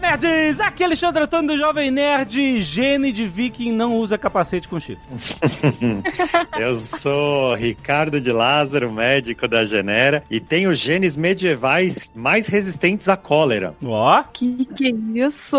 nerds! Aqui é Alexandre Antônio do Jovem Nerd. Gene de viking não usa capacete com chifre. Eu sou Ricardo de Lázaro, médico da Genera, e tenho genes medievais mais resistentes à cólera. Ó, Que que é isso?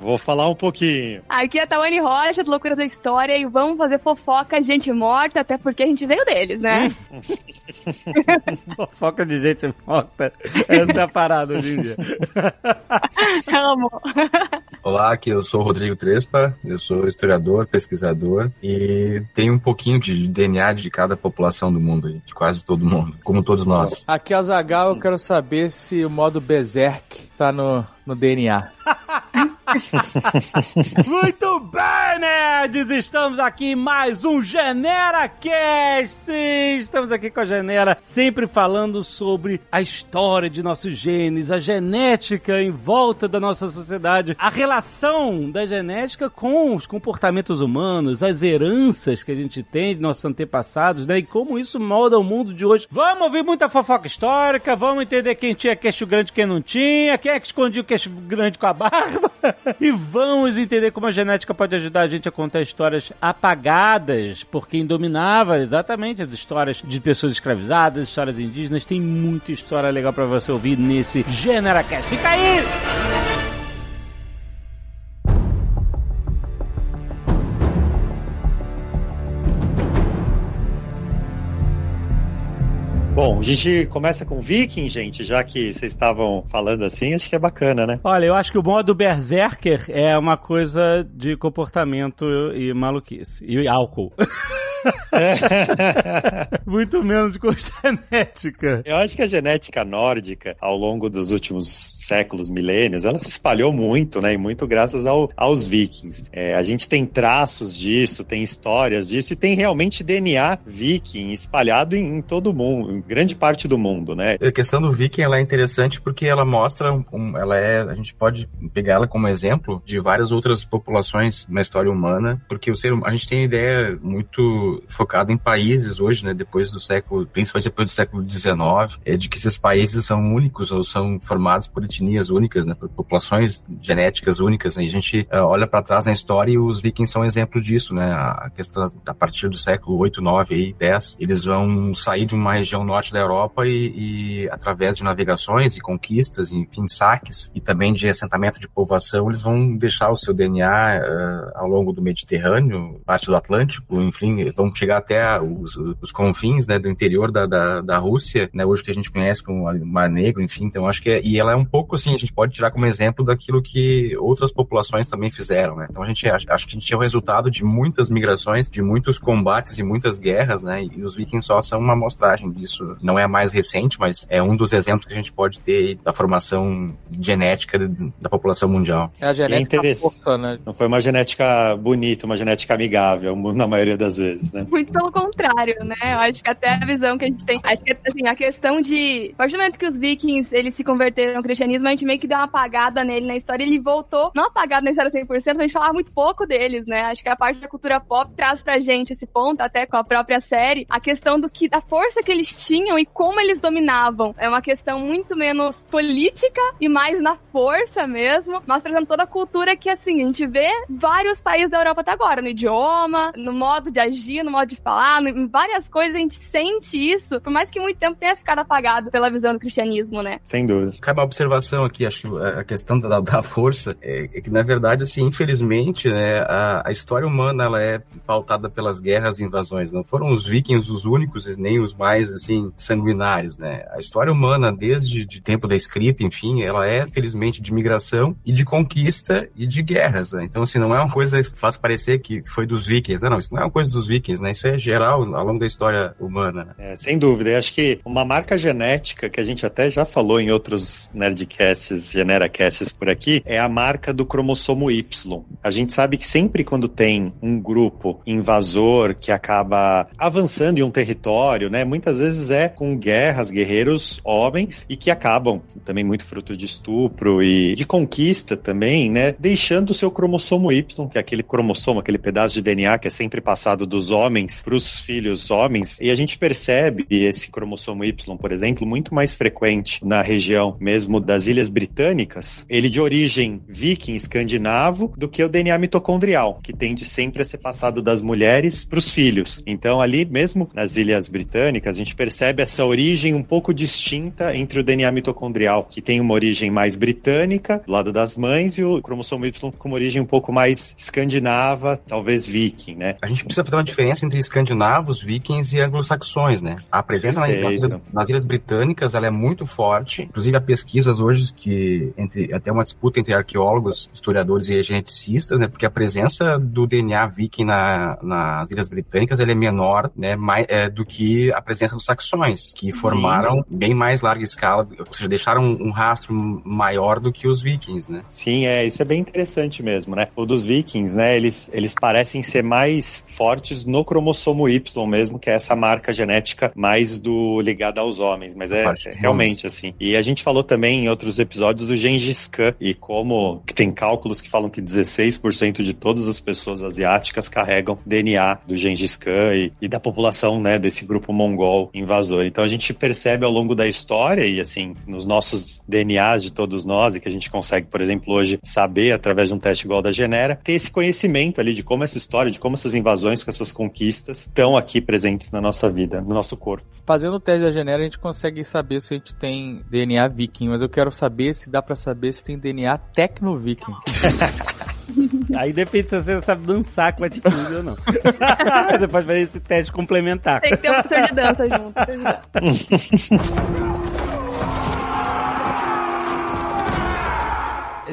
Vou falar um pouquinho. Aqui é a Tawane Rocha, do Loucura da História, e vamos fazer fofoca de gente morta, até porque a gente veio deles, né? fofoca de gente morta. Essa é a parada hoje em dia. Amo. Olá, aqui eu sou o Rodrigo Trespa, eu sou historiador, pesquisador e tenho um pouquinho de DNA de cada população do mundo, aí, de quase todo mundo, como todos nós. Aqui é o Zagal, eu quero saber se o modo Berserk tá no, no DNA. Muito bem, nerds! Estamos aqui em mais um Genera Cast! Estamos aqui com a Genera, sempre falando sobre a história de nossos genes, a genética em volta da nossa sociedade, a relação da genética com os comportamentos humanos, as heranças que a gente tem de nossos antepassados, né? E como isso molda o mundo de hoje. Vamos ouvir muita fofoca histórica, vamos entender quem tinha queixo grande e quem não tinha, quem é que escondia o queixo grande com a barba. e vamos entender como a genética pode ajudar a gente a contar histórias apagadas por quem dominava exatamente as histórias de pessoas escravizadas, histórias indígenas. Tem muita história legal pra você ouvir nesse GeneraCast. Fica aí! A gente começa com Viking, gente, já que vocês estavam falando assim, acho que é bacana, né? Olha, eu acho que o modo Berserker é uma coisa de comportamento e maluquice. E álcool. Muito menos com genética. Eu acho que a genética nórdica, ao longo dos últimos séculos, milênios, ela se espalhou muito, né? E muito graças ao, aos vikings. É, a gente tem traços disso, tem histórias disso, e tem realmente DNA viking espalhado em, em todo o mundo, em grande parte do mundo, né? A questão do viking ela é interessante porque ela mostra, um, ela é, a gente pode pegar ela como exemplo de várias outras populações na história humana, porque o ser, a gente tem ideia muito focada em países hoje, né, depois do século, principalmente depois do século XIX, é de que esses países são únicos ou são formados por etnias únicas, né, por populações genéticas únicas, né, e a gente uh, olha para trás na história e os vikings são um exemplo disso, né, a questão a partir do século 8, 9 e 10, eles vão sair de uma região norte da Europa e, e através de navegações e conquistas, enfim, saques e também de assentamento de povoação, eles vão deixar o seu DNA uh, ao longo do Mediterrâneo, parte do Atlântico, enfim, vão chegar até os, os confins, né, do interior da, da, da Rússia, né, hoje que a gente conhece como Mar Negro, enfim, então acho que é, e ela é um pouco assim, a gente pode tirar como exemplo daquilo que outras populações também fizeram, né, então a gente acho, acho que a gente é o resultado de muitas migrações, de muitos combates e muitas guerras, né, e os vikings só são uma amostragem disso, não é a mais recente, mas é um dos exemplos que a gente pode ter da formação genética da população mundial. É a genética interessante. força, né? Não foi uma genética bonita, uma genética amigável, na maioria das vezes, né? Muito pelo contrário, né? Eu acho que até a visão que a gente tem. Acho que, assim, a questão de. A partir do momento que os vikings eles se converteram ao cristianismo, a gente meio que deu uma apagada nele na história. Ele voltou, não apagado na história 100%, mas a gente falava muito pouco deles, né? Acho que a parte da cultura pop traz pra gente esse ponto, até com a própria série, a questão do que, da força que eles tinham e como eles dominavam. É uma questão muito menos política e mais na força mesmo, mas trazendo toda a cultura que, assim, a gente vê vários países da Europa até agora, no idioma, no modo de agir, no modo de falar, em várias coisas a gente sente isso, por mais que muito tempo tenha ficado apagado pela visão do cristianismo, né? Sem dúvida. Cabe uma observação aqui, acho que a questão da, da força é, é, que, na verdade, assim, infelizmente, né, a, a, história humana ela é pautada pelas guerras e invasões. Não foram os vikings os únicos, nem os mais, assim, sanguinários, né? A história humana, desde o tempo da escrita, enfim, ela é, felizmente, de migração e de conquista e de guerras, né? Então, assim, não é uma coisa que faz parecer que foi dos vikings, não, não, isso não é uma coisa dos vikings né? Isso é geral ao longo da história humana. É, sem dúvida. Eu acho que uma marca genética que a gente até já falou em outros Nerdcasts, Generacasts por aqui, é a marca do cromossomo Y. A gente sabe que sempre quando tem um grupo invasor que acaba avançando em um território, né? Muitas vezes é com guerras, guerreiros homens e que acabam também muito fruto de estupro e de conquista também, né? Deixando o seu cromossomo Y, que é aquele cromossomo, aquele pedaço de DNA que é sempre passado dos homens para os filhos homens, e a gente percebe esse cromossomo Y, por exemplo, muito mais frequente na região mesmo das Ilhas Britânicas, ele de origem viking escandinavo, do que o DNA mitocondrial, que tende sempre a ser passado das mulheres para os filhos. Então, ali mesmo nas Ilhas Britânicas, a gente percebe essa origem um pouco distinta entre o DNA mitocondrial, que tem uma origem mais britânica, do lado das mães, e o cromossomo Y com uma origem um pouco mais escandinava, talvez viking, né? A gente precisa fazer uma diferença entre escandinavos, vikings e anglo-saxões, né? A presença nas ilhas, nas ilhas, Britânicas ela é muito forte. Inclusive, há pesquisas hoje que entre até uma disputa entre arqueólogos, historiadores e geneticistas, né? Porque a presença do DNA viking na, nas Ilhas Britânicas ela é menor, né? Mais, é, do que a presença dos saxões, que formaram Sim. bem mais larga escala, ou seja, deixaram um rastro maior do que os vikings, né? Sim, é, isso é bem interessante mesmo, né? O dos vikings, né? Eles, eles parecem ser mais fortes no cromossomo Y mesmo, que é essa marca genética mais do ligada aos homens, mas é, é realmente assim. E a gente falou também em outros episódios do Gengis Khan e como que tem cálculos que falam que 16% de todas as pessoas asiáticas carregam DNA do Gengis Khan e, e da população, né, desse grupo mongol invasor. Então a gente percebe ao longo da história e assim, nos nossos DNAs de todos nós e que a gente consegue, por exemplo, hoje saber através de um teste igual da Genera, ter esse conhecimento ali de como essa história, de como essas invasões com essas conquistas estão aqui presentes na nossa vida, no nosso corpo. Fazendo o teste da Genera, a gente consegue saber se a gente tem DNA viking, mas eu quero saber se dá para saber se tem DNA tecno-viking. Aí depende se você sabe dançar com atitude ou não. você pode fazer esse teste complementar. Tem que ter um professor de dança junto.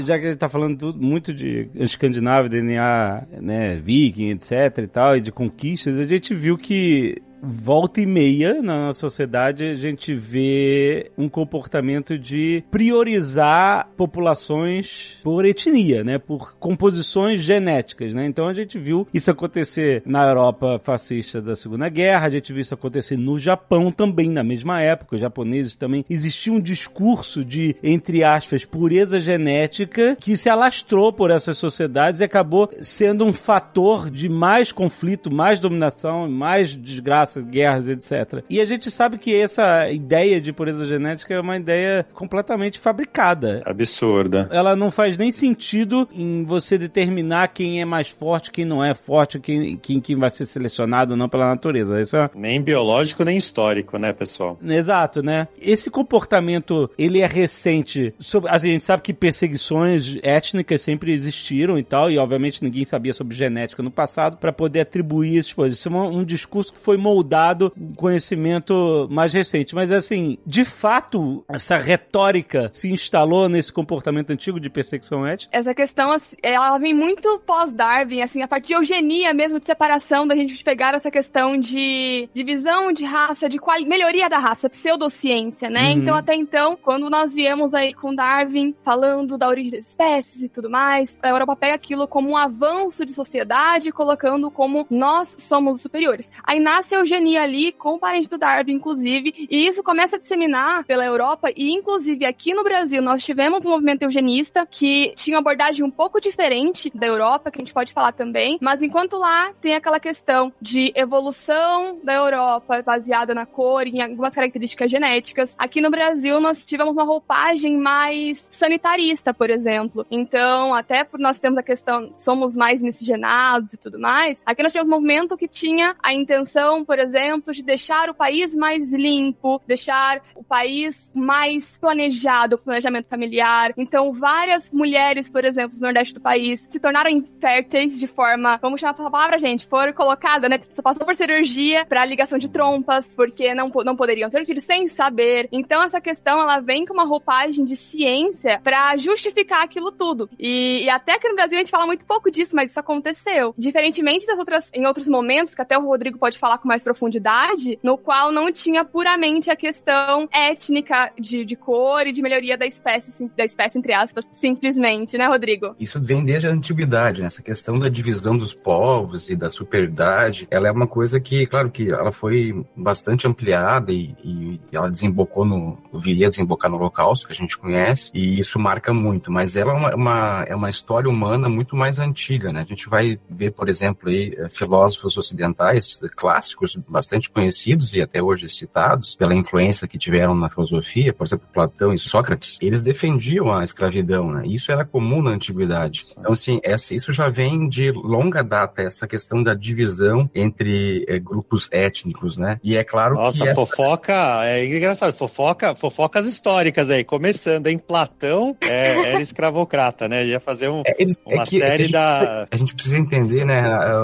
já que a gente tá falando tudo, muito de Escandinávia, DNA, né, viking, etc e tal, e de conquistas, a gente viu que volta e meia na sociedade a gente vê um comportamento de priorizar populações por etnia, né? Por composições genéticas, né? Então a gente viu isso acontecer na Europa fascista da Segunda Guerra, a gente viu isso acontecer no Japão também na mesma época, os japoneses também existia um discurso de entre aspas pureza genética que se alastrou por essas sociedades e acabou sendo um fator de mais conflito, mais dominação, mais desgraça guerras, etc. E a gente sabe que essa ideia de pureza genética é uma ideia completamente fabricada. Absurda. Ela não faz nem sentido em você determinar quem é mais forte, quem não é forte, quem, quem, quem vai ser selecionado ou não pela natureza. Isso é... Nem biológico, nem histórico, né, pessoal? Exato, né? Esse comportamento, ele é recente. Sobre, a gente sabe que perseguições étnicas sempre existiram e tal, e obviamente ninguém sabia sobre genética no passado para poder atribuir essas coisas. Isso é um, um discurso que foi moldado moldado conhecimento mais recente. Mas assim, de fato, essa retórica se instalou nesse comportamento antigo de perseguição ética? Essa questão, assim, ela vem muito pós-Darwin, assim, a partir de eugenia mesmo, de separação, da gente pegar essa questão de divisão de raça, de qual... melhoria da raça, pseudociência, né? Uhum. Então, até então, quando nós viemos aí com Darwin falando da origem das espécies e tudo mais, a Europa pega aquilo como um avanço de sociedade, colocando como nós somos os superiores. Aí nasce a eugenia ali com o parente do Darwin, inclusive, e isso começa a disseminar pela Europa e, inclusive, aqui no Brasil, nós tivemos um movimento eugenista que tinha uma abordagem um pouco diferente da Europa, que a gente pode falar também, mas enquanto lá tem aquela questão de evolução da Europa baseada na cor e em algumas características genéticas, aqui no Brasil nós tivemos uma roupagem mais sanitarista, por exemplo. Então, até por nós termos a questão, somos mais miscigenados e tudo mais, aqui nós tivemos um movimento que tinha a intenção, por por exemplo, de deixar o país mais limpo, deixar o país mais planejado, planejamento familiar. Então, várias mulheres, por exemplo, no Nordeste do país, se tornaram inférteis de forma, vamos chamar essa palavra, gente, foram colocada, né? Você passou por cirurgia para ligação de trompas, porque não, não poderiam ter filhos sem saber. Então, essa questão, ela vem com uma roupagem de ciência para justificar aquilo tudo. E, e até que no Brasil a gente fala muito pouco disso, mas isso aconteceu. Diferentemente das outras, em outros momentos, que até o Rodrigo pode falar com mais profundidade, no qual não tinha puramente a questão étnica de, de cor e de melhoria da espécie, da espécie, entre aspas, simplesmente, né, Rodrigo? Isso vem desde a antiguidade, né? Essa questão da divisão dos povos e da superioridade, ela é uma coisa que, claro que ela foi bastante ampliada e, e ela desembocou no, viria a desembocar no Holocausto, que a gente conhece, e isso marca muito, mas ela é uma, uma, é uma história humana muito mais antiga, né? A gente vai ver, por exemplo, aí, eh, filósofos ocidentais clássicos, bastante conhecidos e até hoje citados, pela influência que tiveram na filosofia, por exemplo, Platão e Sócrates, eles defendiam a escravidão, né? Isso era comum na antiguidade. Então, assim, essa, isso já vem de longa data, essa questão da divisão entre é, grupos étnicos, né? E é claro Nossa, que. Nossa, fofoca, é engraçado, fofoca, fofocas históricas aí, começando em Platão, é, era escravocrata, né? Ia fazer um, é, eles, uma é que, série a gente, da. A gente precisa entender, né,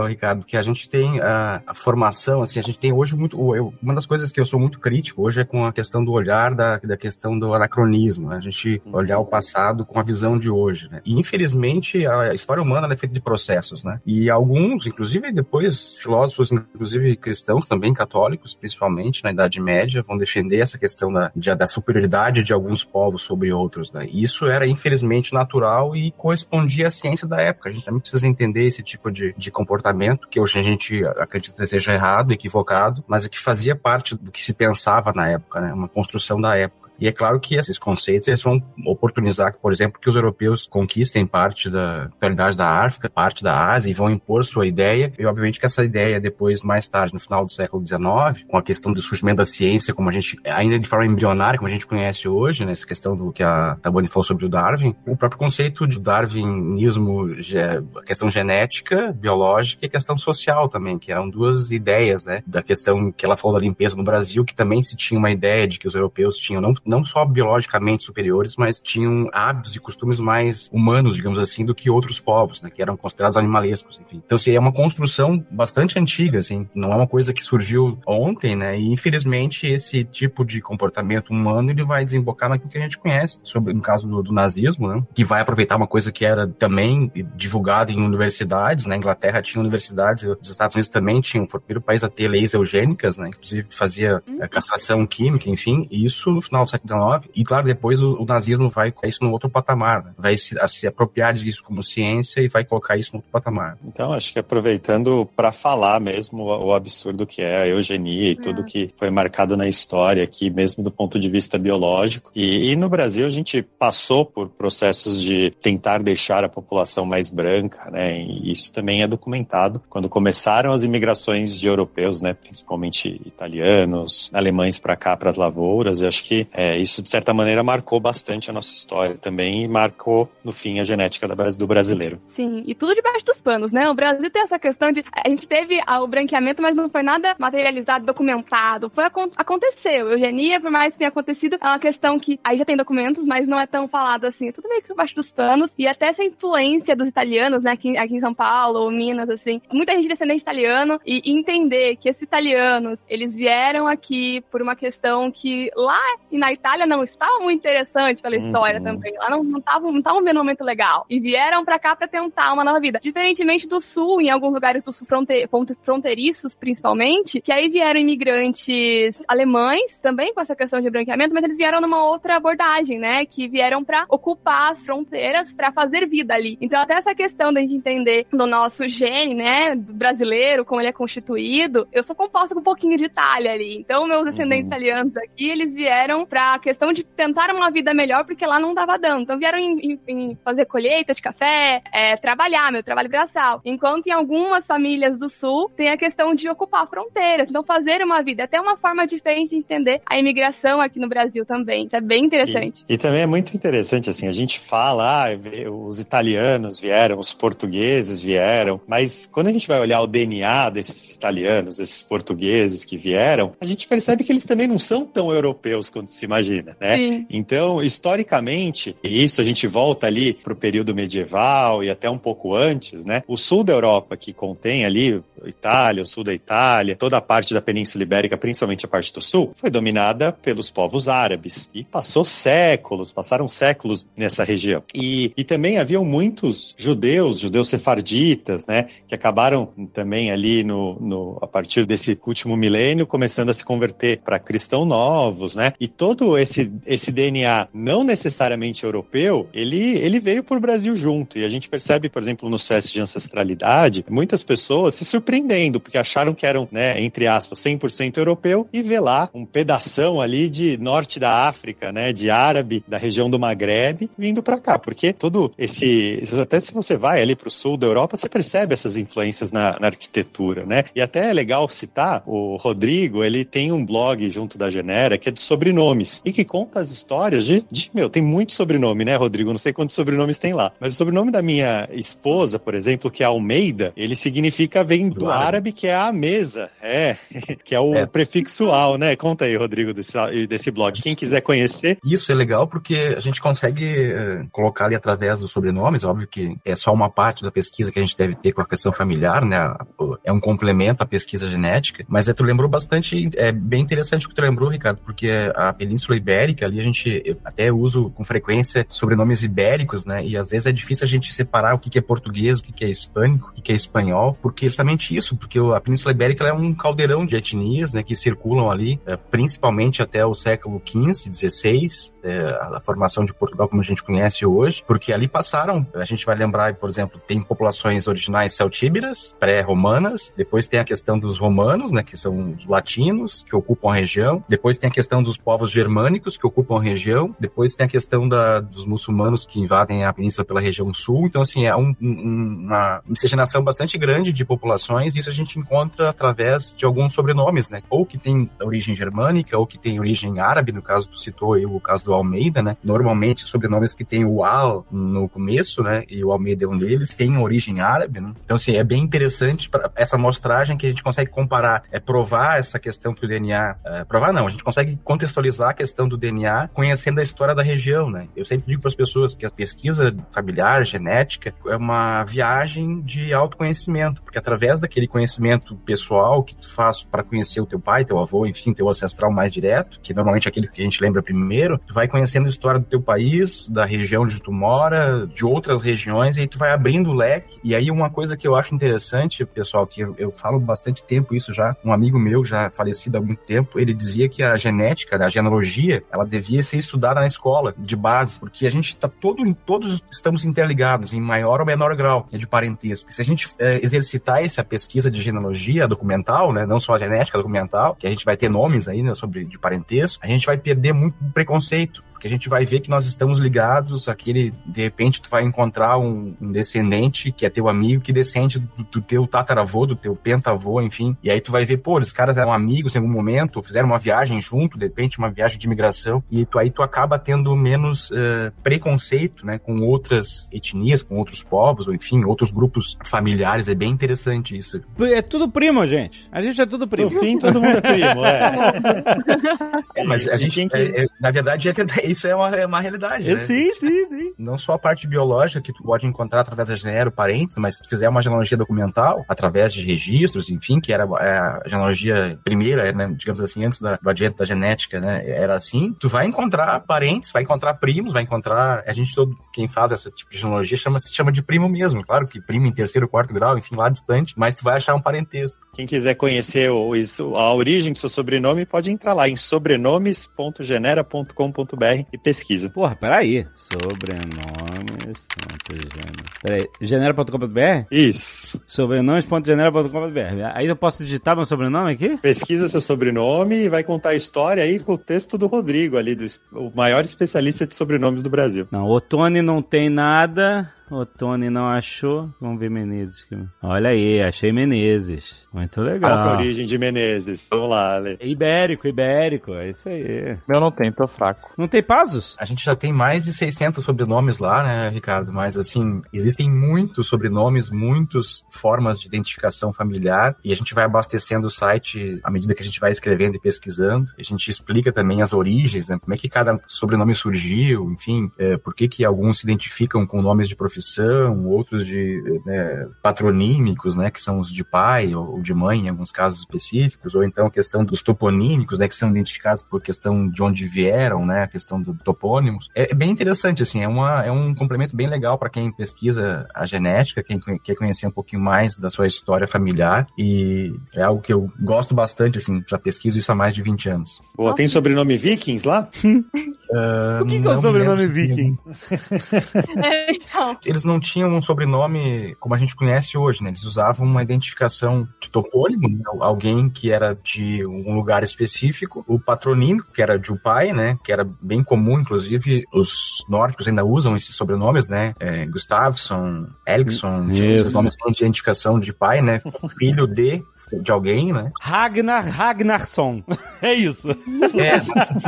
Ricardo, que a gente tem a, a, formação, assim, a gente tem hoje muito. Eu, uma das coisas que eu sou muito crítico hoje é com a questão do olhar da, da questão do anacronismo, né? a gente olhar o passado com a visão de hoje, né? E infelizmente a história humana é feita de processos, né? E alguns, inclusive depois filósofos, inclusive cristãos também católicos, principalmente na Idade Média, vão defender essa questão da, de, da superioridade de alguns povos sobre outros, né? E isso era infelizmente natural e correspondia à ciência da época. A gente também precisa entender esse tipo de, de comportamento que hoje a gente acredita seja errado, equivocado, mas é que fazia parte do que se pensava na época, né? Uma construção da época. E é claro que esses conceitos eles vão oportunizar, por exemplo, que os europeus conquistem parte da totalidade da África, parte da Ásia e vão impor sua ideia. E obviamente que essa ideia depois, mais tarde, no final do século XIX, com a questão do surgimento da ciência, como a gente, ainda de forma embrionária, como a gente conhece hoje, né, essa questão do que a Tabani falou sobre o Darwin, o próprio conceito de darwinismo, a questão genética, biológica e a questão social também, que eram duas ideias, né, da questão que ela falou da limpeza no Brasil, que também se tinha uma ideia de que os europeus tinham não não só biologicamente superiores, mas tinham hábitos e costumes mais humanos, digamos assim, do que outros povos, né, que eram considerados animalescos, enfim. Então, assim, é uma construção bastante antiga, assim, não é uma coisa que surgiu ontem, né, e infelizmente esse tipo de comportamento humano, ele vai desembocar naquilo que a gente conhece, sobre, no caso do, do nazismo, né, que vai aproveitar uma coisa que era também divulgada em universidades, na né, Inglaterra tinha universidades, os Estados Unidos também tinham, foi o primeiro país a ter leis eugênicas, né, inclusive fazia uhum. castração química, enfim, e isso no final do século XIX. E claro, depois o, o nazismo vai colocar isso no outro patamar, né? vai se, se, apropriar disso como ciência e vai colocar isso no outro patamar. Então, acho que aproveitando para falar mesmo o, o, absurdo que é a eugenia e é. tudo que foi marcado na história aqui, mesmo do ponto de vista biológico. E, e no Brasil a gente passou por processos de tentar deixar a população mais branca, né? E isso também é documentado quando começaram as imigrações de europeus, né? Principalmente italianos, alemães para cá, para as lavouras. Eu acho que é, isso, de certa maneira, marcou bastante a nossa história também e marcou, no fim, a genética do brasileiro. Sim, e tudo debaixo dos panos, né? O Brasil tem essa questão de. A gente teve o branqueamento, mas não foi nada materializado, documentado. Foi aconteceu. Eugenia, por mais que tenha acontecido, é uma questão que aí já tem documentos, mas não é tão falado assim. É tudo meio que debaixo dos panos. E até essa influência dos italianos, né, aqui, aqui em São Paulo, ou Minas, assim. Muita gente descendente italiano e entender que esses italianos, eles vieram aqui por uma questão que lá e na Itália não estava muito interessante pela história uhum. também. Lá não estavam não não vendo um momento legal. E vieram para cá para tentar uma nova vida. Diferentemente do sul, em alguns lugares do sul fronte, fronteiriços, principalmente, que aí vieram imigrantes alemães, também com essa questão de branqueamento, mas eles vieram numa outra abordagem, né? Que vieram para ocupar as fronteiras, para fazer vida ali. Então, até essa questão da gente entender do nosso gene, né? Do brasileiro, como ele é constituído, eu sou composta com um pouquinho de Itália ali. Então, meus descendentes uhum. italianos aqui, eles vieram para pra questão de tentar uma vida melhor, porque lá não dava dando. Então vieram em, em, em fazer colheita de café, é, trabalhar, meu trabalho braçal. Enquanto em algumas famílias do sul tem a questão de ocupar fronteiras, então fazer uma vida. Até uma forma diferente de entender a imigração aqui no Brasil também. Isso é bem interessante. E, e também é muito interessante, assim, a gente fala, ah, os italianos vieram, os portugueses vieram, mas quando a gente vai olhar o DNA desses italianos, desses portugueses que vieram, a gente percebe que eles também não são tão europeus quanto se imagina, né? Sim. Então, historicamente, e isso a gente volta ali para o período medieval e até um pouco antes, né? O sul da Europa, que contém ali Itália, o sul da Itália, toda a parte da Península Ibérica, principalmente a parte do sul, foi dominada pelos povos árabes. E passou séculos, passaram séculos nessa região. E, e também haviam muitos judeus, judeus sefarditas, né? Que acabaram também ali no, no a partir desse último milênio, começando a se converter para cristãos novos, né? E todo esse, esse DNA não necessariamente europeu, ele, ele veio por Brasil junto. E a gente percebe, por exemplo, no SES de ancestralidade, muitas pessoas se surpreendendo, porque acharam que eram, né, entre aspas, 100% europeu, e vê lá um pedação ali de norte da África, né, de árabe, da região do Maghreb, vindo para cá. Porque todo esse. Até se você vai ali para o sul da Europa, você percebe essas influências na, na arquitetura, né? E até é legal citar, o Rodrigo, ele tem um blog junto da Genera que é de sobrenomes e que conta as histórias de, de meu, tem muito sobrenome, né, Rodrigo? Não sei quantos sobrenomes tem lá. Mas o sobrenome da minha esposa, por exemplo, que é Almeida, ele significa, vem do, árabe. árabe, que é a mesa. É, que é o É. prefixo al, né? Conta aí, Rodrigo, desse, desse blog. Quem quiser conhecer, Isso é legal porque a gente consegue eh, colocar ali através dos sobrenomes, óbvio que é só uma parte da pesquisa que a gente deve ter com a questão familiar, né? É um complemento à pesquisa genética, mas é, tu lembrou bastante, é bem interessante o que tu lembrou, Ricardo, porque a Península Ibérica ali a gente até uso com frequência sobrenomes ibéricos, né? E às vezes é difícil a gente separar o que é português, o que é hispânico, o que é espanhol, porque justamente isso, porque a Península Ibérica é um caldeirão de etnias, né? Que circulam ali, eh, principalmente até o século XV, XVI, é, a formação de Portugal como a gente conhece hoje, porque ali passaram, a gente vai lembrar, por exemplo, tem populações originais celtíberas, pré-romanas, depois tem a questão dos romanos, né, que são os latinos, que ocupam a região, depois tem a questão dos povos germânicos, que ocupam a região, depois tem a questão da, dos muçulmanos que invadem a península pela região sul, então assim, é um- um- uma miscigenação bastante grande de populações, e isso a gente encontra através de alguns sobrenomes, né, ou que tem origem germânica, ou que tem origem árabe, no caso tu citou aí o caso do Almeida, né, normalmente sobrenomes que tem o Al no começo, né, e o Almeida é um deles, tem origem árabe, né, então assim, é bem interessante para essa amostragem que a gente consegue comparar, é provar essa questão que o DNA, é, provar não, a gente consegue contextualizar a questão do DNA conhecendo a história da região, né, eu sempre digo para as pessoas que a pesquisa familiar, genética, é uma viagem de autoconhecimento, porque através daquele conhecimento pessoal que tu faz para conhecer o teu pai, teu avô, enfim, teu ancestral mais direto, que normalmente é aquele que a gente lembra primeiro, tu vai conhecendo a história do teu país, da região onde tu mora, de outras regiões, e aí tu vai abrindo o leque. E aí uma coisa que eu acho interessante, pessoal, que eu, eu falo bastante tempo isso já, um amigo meu já falecido há muito tempo, ele dizia que a genética, né, a genealogia, ela devia ser estudada na escola, de base, porque a gente tá todo, todos estamos interligados, em maior ou menor grau né, de parentesco. Se a gente eh, exercitar essa pesquisa de genealogia documental, né, não só a genética documental, que a gente vai ter nomes aí né, sobre de parentesco, a gente vai perder muito preconceito porque a gente vai ver que nós estamos ligados àquele, de repente tu vai encontrar um, um descendente que é teu amigo, que descende do, do teu tataravô, do teu pentavô, enfim, e aí tu vai ver, pô, os caras eram amigos em algum momento, fizeram uma viagem junto, de repente uma viagem de imigração, e tu, aí tu acaba tendo menos eh, preconceito, né, com outras etnias, com outros povos, ou enfim, outros grupos familiares, é bem interessante isso. É tudo primo, gente. A gente é tudo no primo. fim todo mundo é primo, é. É, mas a gente, quem que- é- é- na verdade, é verdade, isso é uma, é uma realidade, né? sim, sim, sim. Não só a parte biológica que tu pode encontrar através da genero parentes, mas se tu fizer uma genealogia documental, através de registros, enfim, que era é, a genealogia primeira, né, digamos assim, antes da, do advento da genética, né, era assim, tu vai encontrar parentes, vai encontrar primos, vai encontrar, a gente todo, quem faz esse tipo de genealogia chama, se chama de primo mesmo, claro que primo em terceiro, quarto grau, enfim, lá distante, mas tu vai achar um parentesco. Quem quiser conhecer o, isso, a origem do seu sobrenome, pode entrar lá em sobrenomes.genera.com.br e pesquisa. Porra, peraí. Sobrenomes. Peraí. Genera.com.br? Isso. Sobrenomes.genera.com.br. Aí eu posso digitar meu sobrenome aqui? Pesquisa seu sobrenome e vai contar a história aí com o texto do Rodrigo ali, do, o maior especialista de sobrenomes do Brasil. Não, Otone não tem nada. Otone não achou. Vamos ver Menezes. Olha aí, achei Menezes. Muito Qual que é a legal. origem de Menezes? Vamos lá, Ale. Ibérico, ibérico, é isso aí. Meu não tem, tô fraco. Não tem Pazos? A gente já tem mais de 600 sobrenomes lá, né, Ricardo? Mas, assim, existem muitos sobrenomes, muitas formas de identificação familiar, e a gente vai abastecendo o site à medida que a gente vai escrevendo e pesquisando. A gente explica também as origens, né? Como é que cada sobrenome surgiu, enfim, é, por que que alguns se identificam com nomes de profissão, outros de né, patronímicos, né, que são os de pai ou de mãe, em alguns casos específicos, ou então a questão dos toponímicos, né, que são identificados por questão de onde vieram, né, a questão do topônimos. É, é bem interessante, assim, é, uma, é um complemento bem legal para quem pesquisa a genética, quem quer conhecer um pouquinho mais da sua história familiar, e é algo que eu gosto bastante, assim, já pesquiso isso há mais de 20 anos. Boa, tem sobrenome Vikings lá? O que, que é o sobrenome viking? É, então, Eles não tinham um sobrenome como a gente conhece hoje, né? Eles usavam uma identificação de topônimo, né? alguém que era de um lugar específico, o patronímico, que era de um pai, né? Que era bem comum, inclusive os nórdicos ainda usam esses sobrenomes, né? É, Isso. esses nomes são de identificação de pai, né? Filho de, de alguém, né? Ragnar Ragnarsson. é isso. É,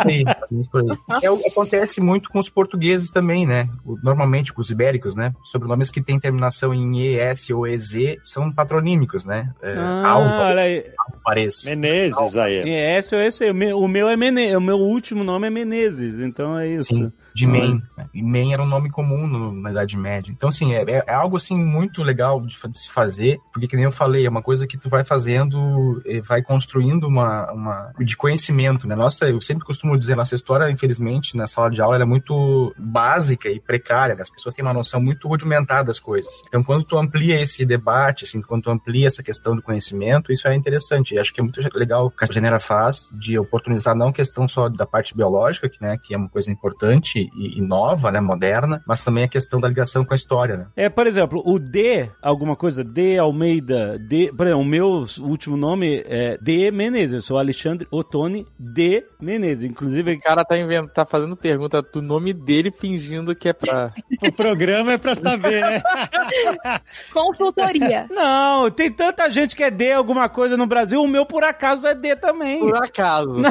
aí, aí. É, o- acontece muito com os portugueses também, né? Normalmente com os ibéricos, né? Sobrenomes que têm terminação em ES ou EZ são patronímicos, né? É, Ah, Alva, olha aí. Alvarez. Menezes aí. É, esse ou. O meu, o meu é Menezes. O meu último nome é Menezes. Então é isso. Sim, de Men. né? E Men era um nome comum no- na Idade Média. Então, assim, é, é- é algo, assim, muito legal de, se fazer, porque, que nem eu falei, é uma coisa que tu vai fazendo, e vai construindo uma, uma... de conhecimento, né? Nossa, eu sempre costumo dizer, nossa história, infelizmente, na sala de aula, ela é muito básica e precária, né? As pessoas têm uma noção muito rudimentar das coisas. Então, quando tu amplia esse debate, assim, quando tu amplia essa questão do conhecimento, isso é interessante. E acho que é muito legal o que a Genera faz de oportunizar não questão só da parte biológica, que, né, que é uma coisa importante e, e nova, né, moderna, mas também a questão da ligação com a história, né? É, por exemplo, o D, alguma coisa, D Almeida, D, por exemplo, o meu último nome é D Menezes, eu sou Alexandre Ottoni D Menezes, inclusive... O cara tá, invent... tá fazendo pergunta do nome dele fingindo que é pra. O programa é pra saber, né? consultoria. Não, tem tanta gente que é D alguma coisa no Brasil, o meu por acaso é D também. Por acaso.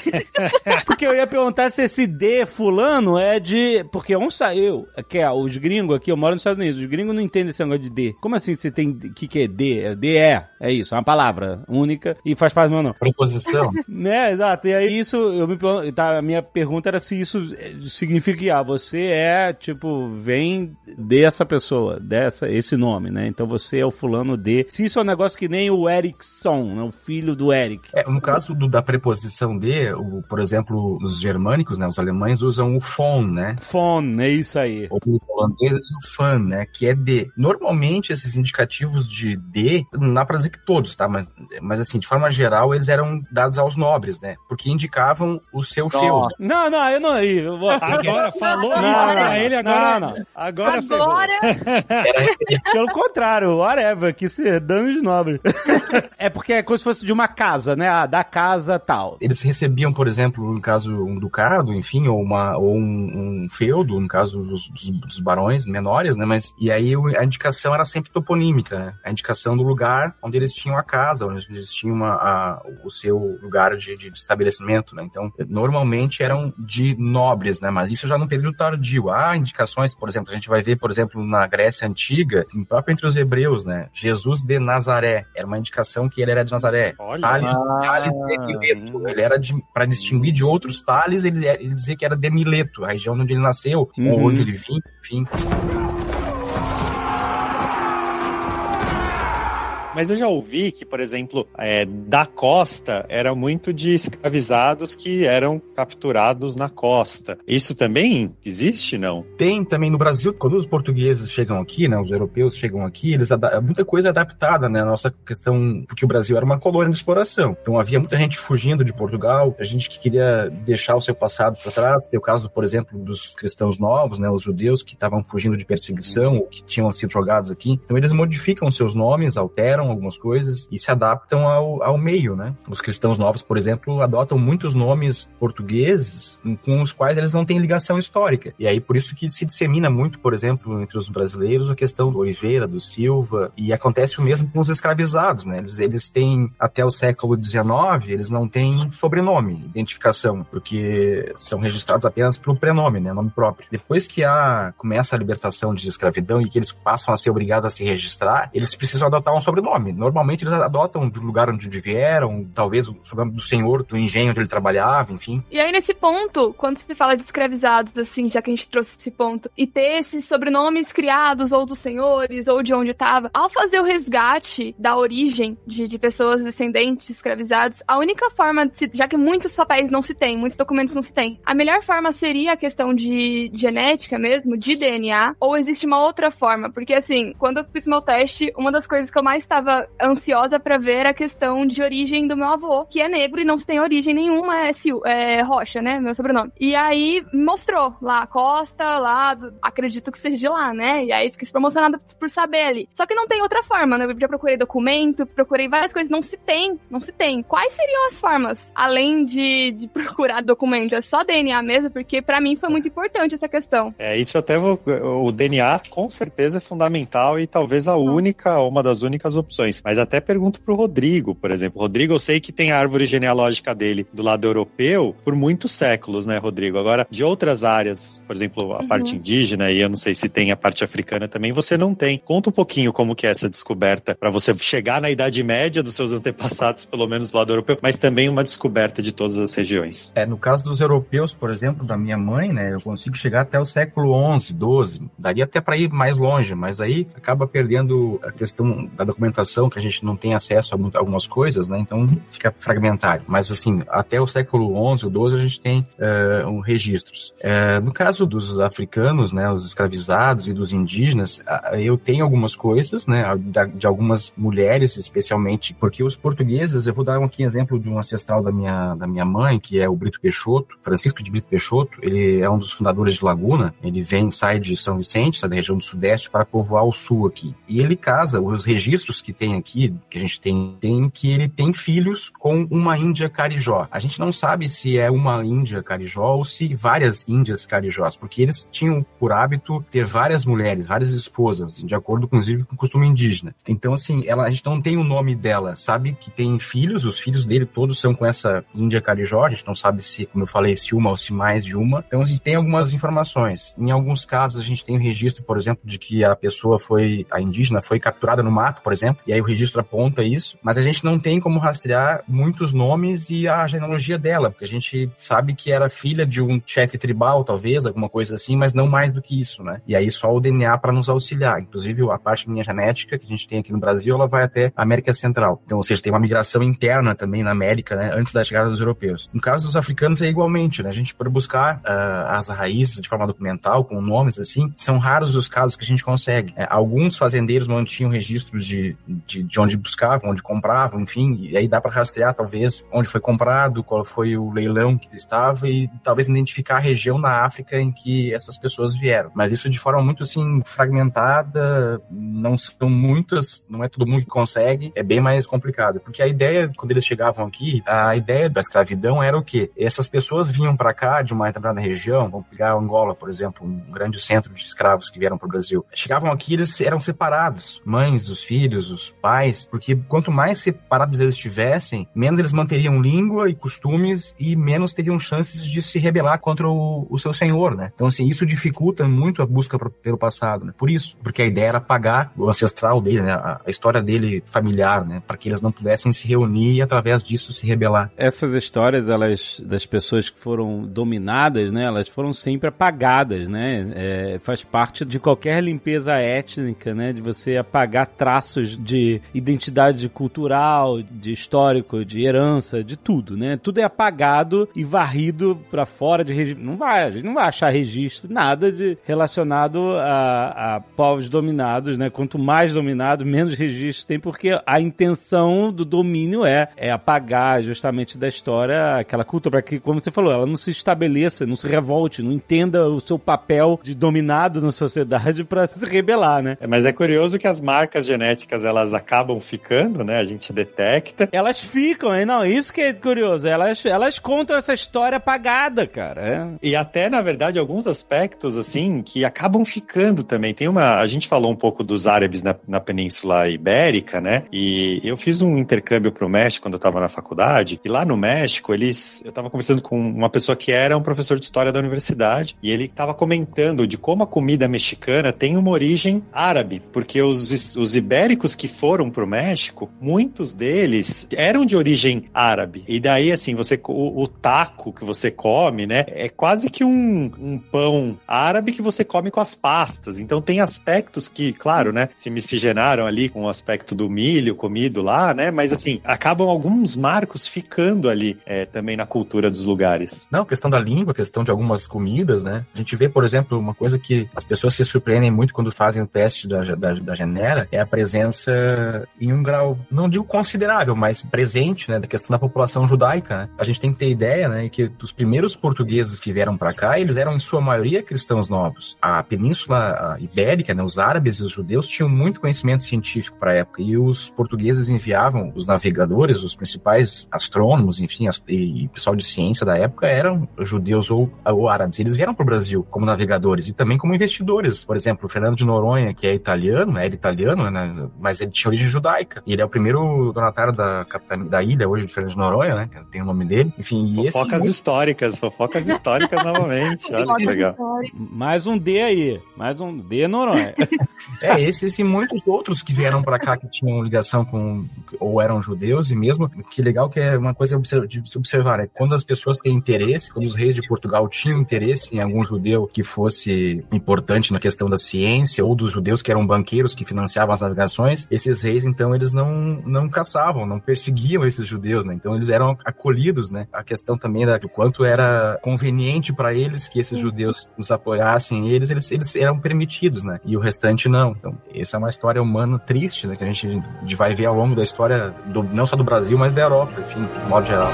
Porque eu ia perguntar se esse D fulano é de... Porque um saiu, que é os gringos aqui, eu moro nos Estados Unidos, os gringos não entendem esse negócio de D. Como assim você tem... O que, que é D? É D é, é isso, é uma palavra única e faz parte do meu nome. Preposição. Né, exato. E aí isso, eu me tá, a minha pergunta era se isso eh, significa que ah, você é, tipo, vem dessa pessoa, dessa, esse nome, né? Então você é o fulano de. Se isso é um negócio que nem o Erickson, né? O filho do Eric. É, no caso do- da preposição de, o, por exemplo, os germânicos, né, os alemães usam o von, né? Phone, é isso aí. Ou os holandeses o fan, né? Que é de. Normalmente, esses indicativos de de, não dá pra dizer que todos, tá? Mas, mas assim, de forma geral, eles eram dados aos nobres, né? Porque indicavam o seu feudo. Não, não, eu não. Eu vou... Agora, falou Não, isso não, pra ele, agora. não, não. Agora. Agora, Pelo contrário, whatever, que se danos nobres. é porque é como se fosse de uma casa, né? Ah, da casa tal. Eles recebiam, por exemplo, no caso, um ducado, enfim, ou, uma, ou um, um feudo, no caso dos, dos- dos barões menores, né? Mas, e aí a indicação era sempre toponímica, né? A indicação do lugar onde eles tinham a casa, onde eles tinham uma, a- o seu lugar de, de estabelecimento, né? Então, normalmente eram de nobres, né? Mas isso já no período tardio. Há indicações, por exemplo, a gente vai ver, por exemplo, na Grécia Antiga, em próprio entre os hebreus, né? Jesus de Nazaré. Era uma indicação que ele era de Nazaré. Olha. Tales, Ah. Tales de Mileto. Ele era de, para distinguir de outros Tales, ele, ele dizia que era de Mileto, a região onde ele nasceu, Uhum. ou onde ele vinha, enfim. Mas eu já ouvi que, por exemplo, é, da costa era muito de escravizados que eram capturados na costa. Isso também existe, não? Tem também no Brasil, quando os portugueses chegam aqui, né, os europeus chegam aqui, eles muita coisa é adaptada, né, nossa questão, porque o Brasil era uma colônia de exploração. Então havia muita gente fugindo de Portugal, a gente que queria deixar o seu passado para trás. Tem o caso, por exemplo, dos cristãos novos, né, os judeus que estavam fugindo de perseguição ou que tinham sido jogados aqui. Então eles modificam seus nomes, alteram algumas coisas e se adaptam ao, ao meio, né? Os cristãos novos, por exemplo, adotam muitos nomes portugueses com os quais eles não têm ligação histórica. E aí por isso que se dissemina muito, por exemplo, entre os brasileiros a questão do Oliveira, do Silva, e acontece o mesmo com os escravizados, né? Eles, eles têm até o século XIX, eles não têm sobrenome, identificação, porque são registrados apenas pelo prenome, né, nome próprio. Depois que a começa a libertação de escravidão e que eles passam a ser obrigados a se registrar, eles precisam adotar um sobrenome. Normalmente eles adotam do lugar onde vieram, talvez o sobrenome do senhor, do engenho onde ele trabalhava, enfim. E aí nesse ponto, quando se fala de escravizados, assim, já que a gente trouxe esse ponto, e ter esses sobrenomes criados ou dos senhores ou de onde estava, ao fazer o resgate da origem de, de pessoas descendentes de escravizados, a única forma, de se, já que muitos papéis não se tem, muitos documentos não se tem, a melhor forma seria a questão de, de genética mesmo, de DNA, ou existe uma outra forma? Porque assim, quando eu fiz meu teste, uma das coisas que eu mais estava ansiosa para ver a questão de origem do meu avô, que é negro e não tem origem nenhuma, é, Sil, é Rocha, né? Meu sobrenome. E aí mostrou lá, Costa, lá, do, acredito que seja de lá, né? E aí fiquei super emocionada por saber ali. Só que não tem outra forma, né? Eu já procurei documento, procurei várias coisas, não se tem, não se tem. Quais seriam as formas, além de, de procurar documento? É só DNA mesmo, porque para mim foi muito importante essa questão. É, isso até vou, o DNA com certeza é fundamental e talvez a única, uma das únicas opções. Mas até pergunto pro Rodrigo, por exemplo. Rodrigo, eu sei que tem a árvore genealógica dele do lado europeu por muitos séculos, né, Rodrigo? Agora, de outras áreas, por exemplo, a uhum. parte indígena, e eu não sei se tem a parte africana também, você não tem. Conta um pouquinho como que é essa descoberta para você chegar na Idade Média dos seus antepassados, pelo menos do lado europeu, mas também uma descoberta de todas as regiões. É, no caso dos europeus, por exemplo, da minha mãe, né, eu consigo chegar até o século XI, XII, daria até para ir mais longe, mas aí acaba perdendo a questão da documentação, que a gente não tem acesso a algumas coisas, né, então fica fragmentário. Mas assim, até o século XI ou XII a gente tem uh, um, registros. Uh, no caso dos africanos, né, os escravizados e dos indígenas, eu tenho algumas coisas, né, de algumas mulheres especialmente, porque os portugueses, eu vou dar aqui um exemplo de um ancestral da minha, da minha mãe, que é o Brito Peixoto, Francisco de Brito Peixoto, ele é um dos fundadores de Laguna, ele vem, sai de São Vicente, sai da região do Sudeste, para povoar o Sul aqui. E ele casa, os registros que tem aqui, que a gente tem, tem que ele tem filhos com uma índia carijó. A gente não sabe se é uma índia carijó ou se várias índias carijós, porque eles tinham por hábito ter várias mulheres, várias esposas, de acordo, inclusive, com o costume indígena. Então, assim, ela, a gente não tem o nome dela, sabe que tem filhos, os filhos dele todos são com essa índia carijó, a gente não sabe se, como eu falei, se uma ou se mais de uma. Então, a gente tem algumas informações. Em alguns casos, a gente tem o registro, por exemplo, de que a pessoa foi, a indígena foi capturada no mato, por exemplo, e aí o registro aponta isso, mas a gente não tem como rastrear muitos nomes e a genealogia dela, porque a gente sabe que era filha de um chefe tribal, talvez, alguma coisa assim, mas não mais do que isso, né? E aí só o DNA para nos auxiliar. Inclusive, a parte minha genética que a gente tem aqui no Brasil, ela vai até a América Central. Então, ou seja, tem uma migração interna também na América, né, antes da chegada dos europeus. No caso dos africanos é igualmente, né? A gente pode buscar uh, as raízes de forma documental, com nomes assim, são raros os casos que a gente consegue. É, alguns fazendeiros mantinham registros de, de, de, onde buscavam, onde compravam, enfim, e aí dá para rastrear talvez onde foi comprado, qual foi o leilão que estava e talvez identificar a região na África em que essas pessoas vieram. Mas isso de forma muito assim fragmentada, não são muitas, não é todo mundo que consegue, é bem mais complicado. Porque a ideia, quando eles chegavam aqui, a ideia da escravidão era o quê? Essas pessoas vinham para cá de uma determinada região, vamos pegar Angola, por exemplo, um grande centro de escravos que vieram para o Brasil. Chegavam aqui, eles eram separados, mães, os filhos, os pais, porque quanto mais separados eles estivessem, menos eles manteriam língua e costumes e menos teriam chances de se rebelar contra o, o seu senhor, né? Então, assim, isso dificulta muito a busca pelo passado, né? Por isso, porque a ideia era pagar o ancestral dele, né? A, a história dele familiar, né? Para que eles não pudessem se reunir e através disso se rebelar. Essas histórias, elas das pessoas que foram dominadas, né? Elas foram sempre apagadas, né? É, faz parte de qualquer limpeza étnica, né? De você apagar traços de identidade cultural, de histórico, de herança, de tudo, né? Tudo é apagado e varrido para fora de registro. Não vai, a gente não vai achar registro, nada de relacionado a, a povos dominados, né? Quanto mais dominados, menos registro tem, porque a intenção do domínio é, é apagar justamente da história aquela cultura, para que, como você falou, ela não se estabeleça, não se revolte, não entenda o seu papel de dominado na sociedade para se rebelar, né? É, mas é curioso que as marcas genéticas elas acabam ficando, né? A gente detecta. Elas ficam, hein? Não, isso que é curioso. Elas, elas contam essa história apagada, cara. É. E até, na verdade, alguns aspectos, assim, que acabam ficando também. Tem uma. A gente falou um pouco dos árabes na, na Península Ibérica, né? E eu fiz um intercâmbio pro México quando eu tava na faculdade. E lá no México, eles. Eu tava conversando com uma pessoa que era um professor de história da universidade. E ele tava comentando de como a comida mexicana tem uma origem árabe. Porque os, os ibéricos que foram pro México, muitos deles eram de origem árabe. E daí, assim, você. O, o taco que você come, né? É quase que um, um pão árabe que você come com as pastas. Então tem aspectos que, claro, né? Se miscigenaram ali com o aspecto do milho comido lá, né? Mas assim, acabam alguns marcos ficando ali é, também na cultura dos lugares. Não, questão da língua, questão de algumas comidas, né? A gente vê, por exemplo, uma coisa que as pessoas se surpreendem muito quando fazem o teste da, da, da genera é a presença em um grau, não digo considerável, mas presente, né? Da questão da população judaica, né? A gente tem que ter ideia, né? Que os primeiros portugueses que vieram para cá, eles eram em sua maioria cristãos novos. A Península Ibérica, né? Os árabes e os judeus tinham muito conhecimento científico para a época e os portugueses enviavam os navegadores, os principais astrônomos, enfim, e pessoal de ciência da época eram judeus ou, ou árabes. Eles vieram para o Brasil como navegadores e também como investidores. Por exemplo, o Fernando de Noronha, que é italiano, né, era italiano, né, mas ele tinha origem judaica. E ele é o primeiro donatário da, da ilha hoje de Fernando de Noronha, né, que tem o nome dele. Enfim, fofocas esse... históricas, fofocas históricas novamente. Olha que legal. Mais um D aí, mais um D Noronha. é, esses e muitos outros que vieram para cá que tinham ligação com ou eram judeus e mesmo que legal que é uma coisa de se observar é quando as pessoas têm interesse, quando os reis de Portugal tinham interesse em algum judeu que fosse importante na questão da ciência ou dos judeus que eram banqueiros que financiavam as navegações, esses reis então eles não não caçavam, não perseguiam esses judeus, né? Então eles eram acolhidos, né? A questão também da, do quanto era conveniente para eles que esses judeus nos apoiassem, eles, eles eles eram permitidos, né? E o restante não. Então, essa é uma história humana triste, né? Que a gente vai ver ao longo da história do, não só do Brasil, mas da Europa, enfim, de modo geral.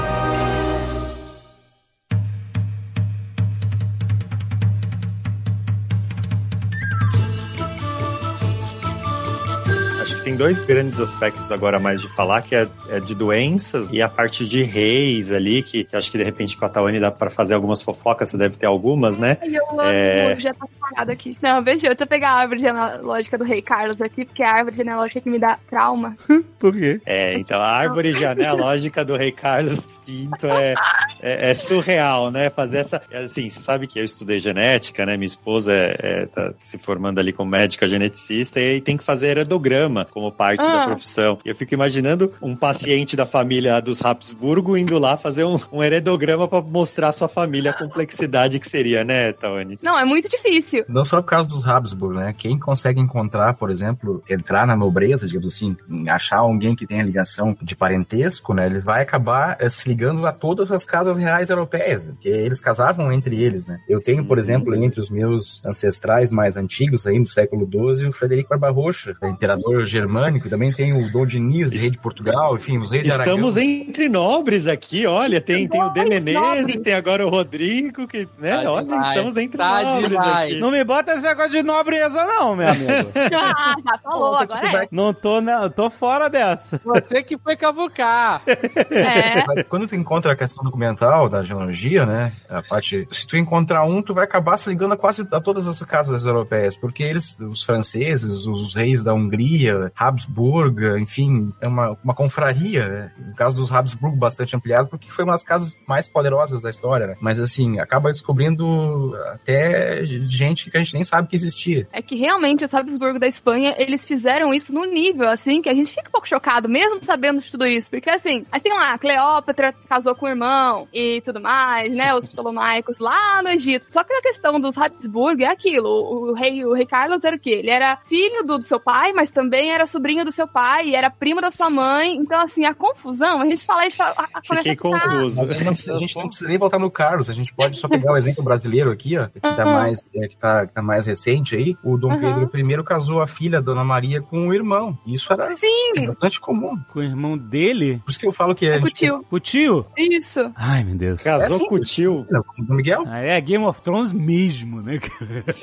Tem dois grandes aspectos agora mais de falar, que é, é de doenças e a parte de reis ali, que, que, acho que de repente com a Tawane dá para fazer algumas fofocas, você deve ter algumas, né? Eu amo, é... já tá parado aqui. Não, veja, eu tô pegar a árvore genealógica do rei Carlos aqui, porque é a árvore genealógica que me dá trauma. Por quê? É, então a árvore genealógica do rei Carlos V é, é, é, surreal, né? Fazer essa. Assim, você sabe que eu estudei genética, né? Minha esposa é, é tá se formando ali como médica geneticista e aí tem que fazer heredograma como parte ah. da profissão. E eu fico imaginando um paciente da família dos Habsburgo indo lá fazer um, um heredograma para mostrar à sua família a complexidade que seria, né, Tawane? Não, é muito difícil. Não só por causa dos Habsburgo, né? Quem consegue encontrar, por exemplo, entrar na nobreza, digamos assim, achar alguém que tenha ligação de parentesco, né? Ele vai acabar é, se ligando a todas as casas reais europeias, porque eles casavam entre eles, né? Eu tenho, por exemplo, entre os meus ancestrais mais antigos, aí do século XII, o Frederico Barbarroxa, imperador germânico também tem o Dom Diniz, rei de Portugal, enfim, os reis de Estamos entre nobres aqui, olha, tem, tem o De Menezes, tem agora o Rodrigo, que, né, tá olha, demais. estamos entre tá nobres demais. aqui. Não me bota esse negócio de nobreza não, meu amigo. ah, já falou, agora é. Não tô, não, tô fora dessa. Você que foi cavucar. É. Quando tu encontra a questão documental da geologia, né, a parte, se tu encontrar um, tu vai acabar se ligando a quase a todas as casas europeias, porque eles, os franceses, os reis da Hungria, Habsburg, enfim, é uma, uma confraria, né? No caso dos Habsburg, bastante ampliado, porque foi uma das casas mais poderosas da história, né? Mas, assim, acaba descobrindo até gente que a gente nem sabe que existia. É que realmente os Habsburg da Espanha, eles fizeram isso no nível, assim, que a gente fica um pouco chocado, mesmo sabendo de tudo isso. Porque, assim, a gente tem lá, Cleópatra casou com o irmão e tudo mais, né? Os Ptolomaicos lá no Egito. Só que a questão dos Habsburg é aquilo. O, o rei, o rei Carlos era o quê? Ele era filho do, do seu pai, mas também era sobrinho do seu pai, era primo da sua mãe. Então, assim, a confusão, a gente fala isso. A, a, Fiquei confuso. Mas não, a gente não precisa nem voltar no Carlos, a gente pode só pegar o exemplo brasileiro aqui, ó, que tá Uhum. mais, é, que tá, que tá mais recente aí. O Dom Uhum. Pedro I casou a filha, Dona Maria, com o irmão. Isso era Sim, bastante comum. Com o irmão dele? Por isso que eu falo que a é com o tio. O tio? Isso. Ai, meu Deus. Casou É sim. com o tio. Não, com o Dom Miguel? Ah, É Game of Thrones mesmo, né?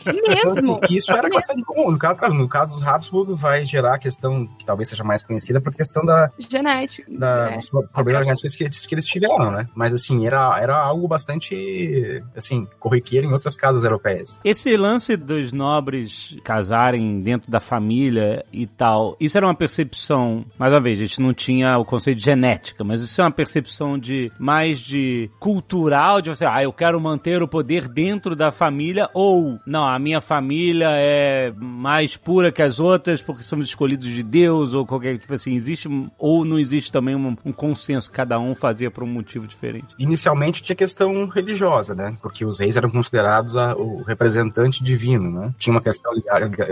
Então, Mesmo. assim, isso era bastante comum. No caso, no caso dos Habsburg, vai gerar a questão que talvez seja mais conhecida por questão da, Genético. da É. dos problemas genéticos que, eles- que eles tiveram, né? Mas assim, era, era algo bastante assim, corriqueiro em outras casas europeias. Esse lance dos nobres casarem dentro da família e tal, isso era uma percepção, mais uma vez, a gente não tinha o conceito de genética, mas isso é uma percepção de mais de cultural, de você, ah, eu quero manter o poder dentro da família, ou não, a minha família é mais pura que as outras porque somos escolhidos de Deus, ou qualquer tipo assim, existe ou não existe também um, um consenso, cada um fazia por um motivo diferente. Inicialmente tinha questão religiosa, né? Porque os reis eram considerados a- o representante divino, né? Tinha uma questão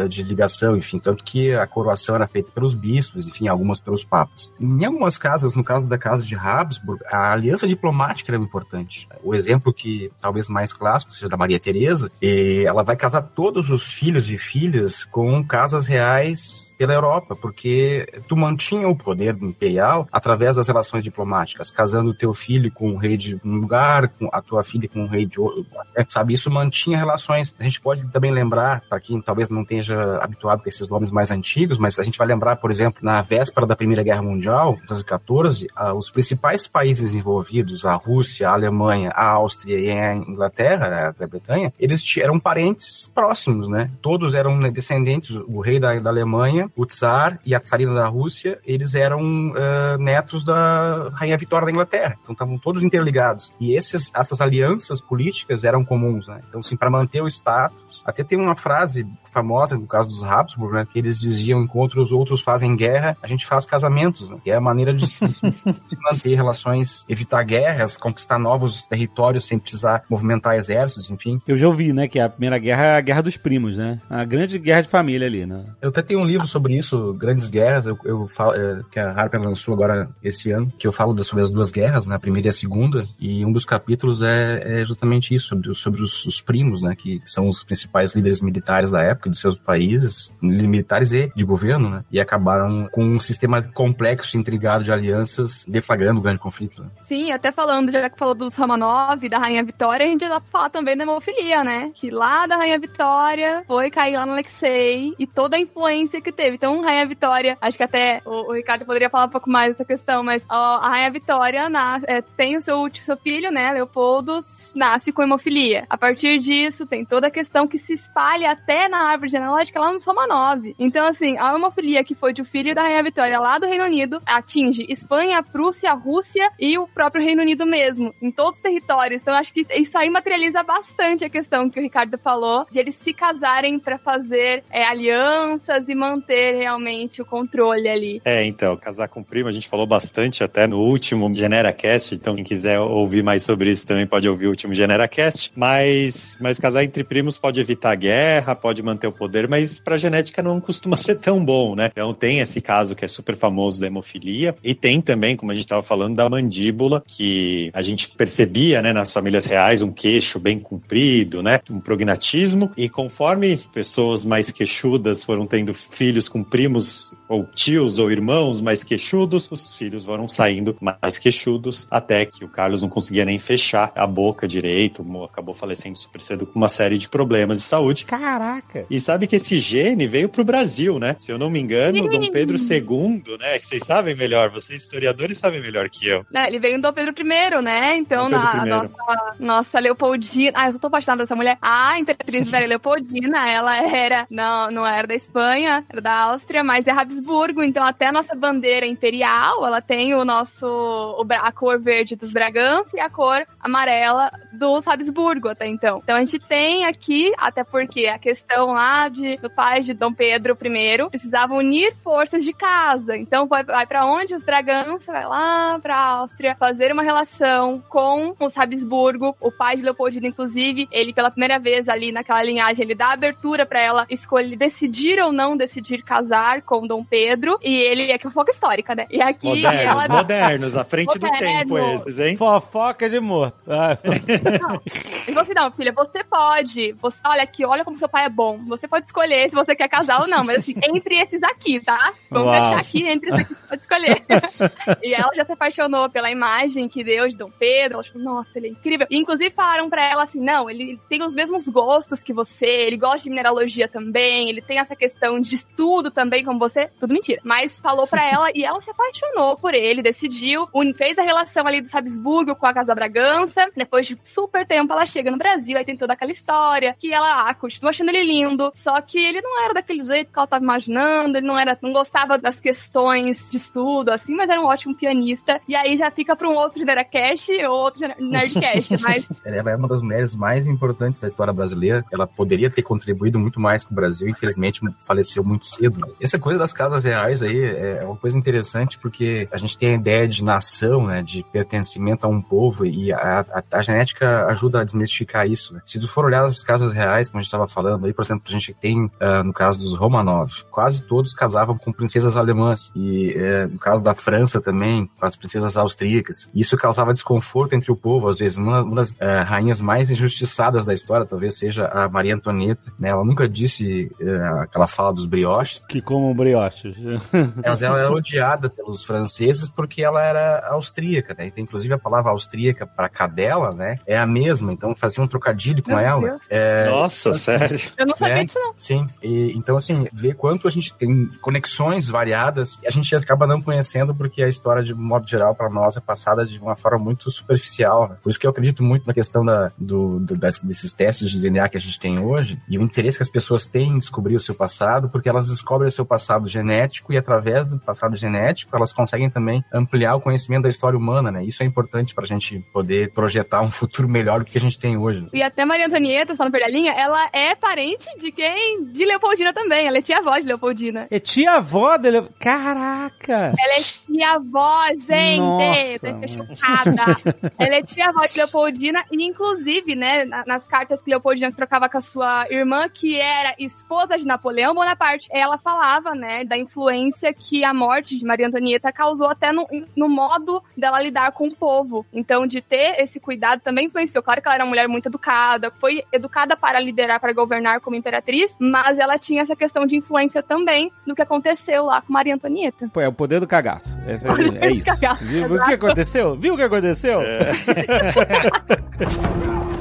de ligação, enfim, tanto que a coroação era feita pelos bispos, enfim, algumas pelos papas. Em algumas casas, no caso da casa de Habsburg, a aliança diplomática era importante. O exemplo que talvez mais clássico seja da Maria Teresa, ela vai casar todos os filhos e filhas com casas reais pela Europa, porque tu mantinha o poder imperial através das relações diplomáticas, casando o teu filho com o rei de um lugar, com a tua filha com o rei de outro, é, sabe? Isso mantinha relações. A gente pode também lembrar, para quem talvez não esteja habituado com esses nomes mais antigos, mas a gente vai lembrar, por exemplo, na véspera da Primeira Guerra Mundial, 1914, ah, os principais países envolvidos, a Rússia, a Alemanha, a Áustria e a Inglaterra, né, a Grã-Bretanha, eles eram parentes próximos, né? Todos eram né, descendentes, o rei da, da Alemanha, o tsar e a tsarina da Rússia, eles eram ah, netos da rainha Vitória da Inglaterra. Então estavam todos interligados. E esses, essas alianças políticas eram comuns, né? Então, assim, para manter o status, até tem uma frase famosa no caso dos Habsburg, né? Que eles diziam, enquanto os outros fazem guerra, a gente faz casamentos, né? Que é a maneira de se, manter relações, evitar guerras, conquistar novos territórios sem precisar movimentar exércitos, enfim. Eu já ouvi, né, que a Primeira Guerra é a Guerra dos Primos, né? A grande guerra de família ali, né? Eu até tenho um livro sobre isso, Grandes Guerras, eu, eu falo, é, que a Harper lançou agora esse ano, que eu falo sobre as duas guerras, né, a primeira e a segunda, e um dos capítulos é, é justamente isso, sobre, sobre os, os primos, né, que são os principais líderes militares da época de seus países, militares e de governo, né, e acabaram com um sistema complexo, intrigado de alianças, deflagrando o grande conflito. Né. Sim, até falando, já que falou dos Romanov, da Rainha Vitória, a gente já dá pra falar também da hemofilia, né? Que lá da Rainha Vitória foi cair lá no Alexei e toda a influência que teve. Então, Rainha Vitória, acho que até o, o Ricardo poderia falar um pouco mais dessa questão, mas ó, a Rainha Vitória nasce, é, tem o seu, seu filho, né? Leopoldo nasce com hemofilia. A partir disso, tem toda a questão que se espalha até na árvore genealógica lá nos Romanov. Então, assim, a hemofilia que foi de o filho da Rainha Vitória lá do Reino Unido atinge Espanha, Prússia, Rússia e o próprio Reino Unido mesmo, em todos os territórios. Então, acho que isso aí materializa bastante a questão que o Ricardo falou, de eles se casarem pra fazer é, alianças e manter realmente o controle ali. É, então, casar com primo, a gente falou bastante até no último GeneraCast, então quem quiser ouvir mais sobre isso também pode ouvir o último GeneraCast, mas, mas casar entre primos pode evitar guerra, pode manter o poder, mas pra genética não costuma ser tão bom, né? Então tem esse caso que é super famoso da hemofilia, e tem também, como a gente estava falando, da mandíbula, que a gente percebia, né, nas famílias reais, um queixo bem comprido, né, um prognatismo, e conforme pessoas mais queixudas foram tendo filhos com primos ou tios ou irmãos mais queixudos, os filhos foram saindo mais queixudos, até que o Carlos não conseguia nem fechar a boca direito, acabou falecendo super cedo com uma série de problemas de saúde. Caraca! E sabe que esse gene veio pro Brasil, né? Se eu não me engano, Sim. Dom Pedro II, né? Que vocês sabem melhor, vocês historiadores sabem melhor que eu. Ele veio do Dom Pedro I, né? Então, na I. nossa, nossa Leopoldina. Ah, eu só tô apaixonada dessa mulher. A Imperatriz Maria Leopoldina, ela era. Não, não era da Espanha, era da Áustria, mas é Habsburgo. Então, até a nossa bandeira imperial, ela tem o nosso. a cor verde dos Bragança e a cor amarela dos Habsburgo, até então. Então, a gente tem aqui, até porque a questão lá de, do pai de Dom Pedro I precisava unir forças de casa. Então, vai, vai para onde? Os Bragança, vai lá pra Áustria, fazer uma relação com os Habsburgo. O pai de Leopoldina, inclusive, ele pela primeira vez ali naquela linhagem, ele dá abertura pra ela escolher, decidir ou não decidir casar com Dom Pedro e ele é que fofoca histórica, né? E aqui Modernos, ela modernos, à frente do Moderno. tempo esses, hein? Fofoca de morto. Ah, E você, não, filha, você pode. Você, olha aqui, olha como seu pai é bom. Você pode escolher se você quer casar ou não. Mas assim, entre esses aqui, tá? Vamos Uau. deixar aqui, entre esses aqui, você pode escolher. e ela já se apaixonou pela imagem que deu de Dom Pedro. Ela falou, nossa, ele é incrível. E, inclusive falaram pra ela assim, não, ele tem os mesmos gostos que você, ele gosta de mineralogia também, ele tem essa questão de estudo também como você. Tudo mentira. Mas falou pra ela e ela se apaixonou por ele, decidiu, fez a relação ali dos Habsburgo com a Casa Bragança. Depois de super tempo, ela chega no Brasil, aí tem toda aquela história que ela ah, continua achando ele lindo, só que ele não era daquele jeito que ela tava imaginando, ele não era, não gostava das questões de estudo, assim, mas era um ótimo pianista. E aí já fica pra um outro Generacast ou outro Nerdcast, mas Ela é uma das mulheres mais importantes da história brasileira. Ela poderia ter contribuído muito mais com o Brasil, infelizmente faleceu muito cedo. Essa coisa das casas reais aí é uma coisa interessante porque a gente tem a ideia de nação, né, de pertencimento a um povo e a, a- a genética ajuda a desmistificar isso. né? Se tu for olhar as casas reais, como a gente estava falando aí, por exemplo, a gente tem ah, no caso dos Romanov, quase todos casavam com princesas alemãs e eh, no caso da França também com as princesas austríacas. Isso causava desconforto entre o povo, às vezes. Uma, uma das eh, rainhas mais injustiçadas da história talvez seja a Maria Antonieta. Né? Ela nunca disse eh, aquela fala dos brioches, que comam brioches. mas ela era odiada pelos franceses porque ela era austríaca, né? Então, inclusive a palavra austríaca para cadela, né, é a mesma. Então fazia um trocadilho com Meu ela. É, Nossa, sério. eu não sabia É. disso não. Sim, e, então assim, ver quanto a gente tem conexões variadas, a gente acaba não conhecendo porque a história, de modo geral, para nós é passada de uma forma muito superficial. né? Por isso que eu acredito muito na questão da, do, do- desse- desses testes de DNA que a gente tem hoje, e o interesse que as pessoas têm em descobrir o seu passado, porque elas descobrem o seu passado genético, e através do passado genético, elas conseguem também ampliar o conhecimento da história humana, né? Isso é importante para a gente poder projetar um futuro melhor do que a gente tem hoje. E até Maria Antonieta, só não perder a linha, ela é parente de quem? De Leopoldina também. Ela é tia-avó de Leopoldina. É tia-avó dele. Caraca! Ela é tia-avó, gente! Nossa, chocada. Ela é tia-avó de Leopoldina e, inclusive, né, na- nas cartas que Leopoldina trocava com a sua irmã, que era esposa de Napoleão Bonaparte, ela falava, né, da influência que a morte de Maria Antonieta causou até no, no modo dela lidar com o povo. Então, de ter esse cuidado também influenciou. Claro que ela era uma mulher muito educada, foi educada para liderar, para governar como imperatriz, mas ela tinha essa questão de influência também do que aconteceu lá com Maria Antonieta. Pô, é o poder do cagaço. Esse é, é isso. Cagaço, Viu o que exato. aconteceu? Viu o que aconteceu?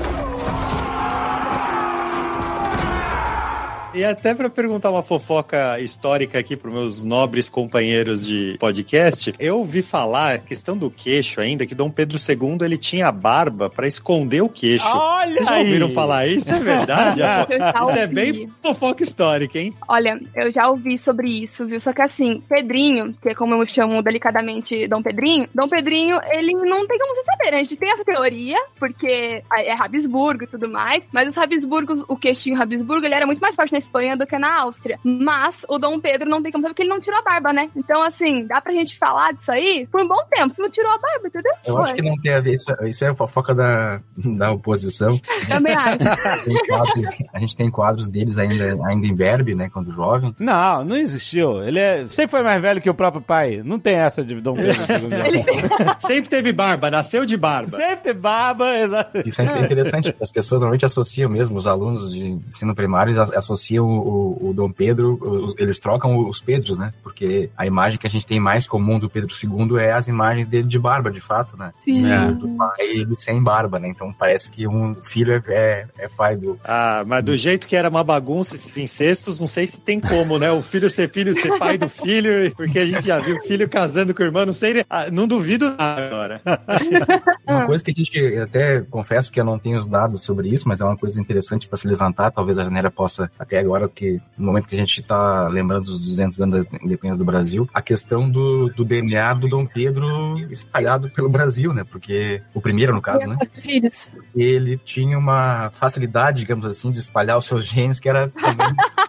E até pra perguntar uma fofoca histórica aqui pros meus nobres companheiros de podcast, eu ouvi falar, questão do queixo ainda, que Dom Pedro II ele tinha barba pra esconder o queixo. Olha Vocês já aí! ouviram falar isso? É verdade? Eu já Isso é bem fofoca histórica, hein? Olha, eu já ouvi sobre isso, viu? Só que assim, Pedrinho, que é como eu chamo delicadamente Dom Pedrinho, Dom Pedrinho, ele não tem como você saber, né? A gente tem essa teoria, porque é Habsburgo e tudo mais, mas os Habsburgos, o queixinho Habsburgo, ele era muito mais forte na Espanha do que na Áustria. Mas o Dom Pedro não tem como saber porque ele não tirou a barba, né? Então, assim, dá pra gente falar disso aí por um bom tempo. Não tirou a barba, entendeu? Eu acho que não tem a ver, isso, isso é a fofoca da, da oposição. Também acho. Quadros- a gente tem quadros deles ainda, ainda em verbe, né, quando jovem. Não, não existiu. Ele é... sempre foi mais velho que o próprio pai. Não tem essa de Dom Pedro Sempre teve barba, nasceu de barba. Sempre tem barba, exato. Isso é interessante, as pessoas normalmente associam mesmo, os alunos de ensino primário, eles a- associam o, o Dom Pedro, os- eles trocam os Pedros, né? Porque a imagem que a gente tem mais comum do Pedro II é as imagens dele de barba, de fato, né? Sim. E do pai ele sem barba, né? Então parece que um filho é, é, é pai do. Ah, mas do jeito que era uma bagunça esses incestos, não sei se tem como, né? O filho ser filho, ser pai do filho, porque a gente já viu o filho casando com o irmão, não sei, ah, não duvido nada agora. Uma coisa que a gente até confesso que eu não tenho os dados sobre isso, mas é uma coisa interessante para se levantar. Talvez a Janela possa, até agora, porque no momento que a gente está lembrando dos 200 anos da independência do Brasil, a questão do, do DNA do Dom Pedro espalhado pelo Brasil, né? Porque o primeiro, no caso, né? Filhos. Ele tinha uma facilidade, digamos assim, de espalhar os seus genes que era também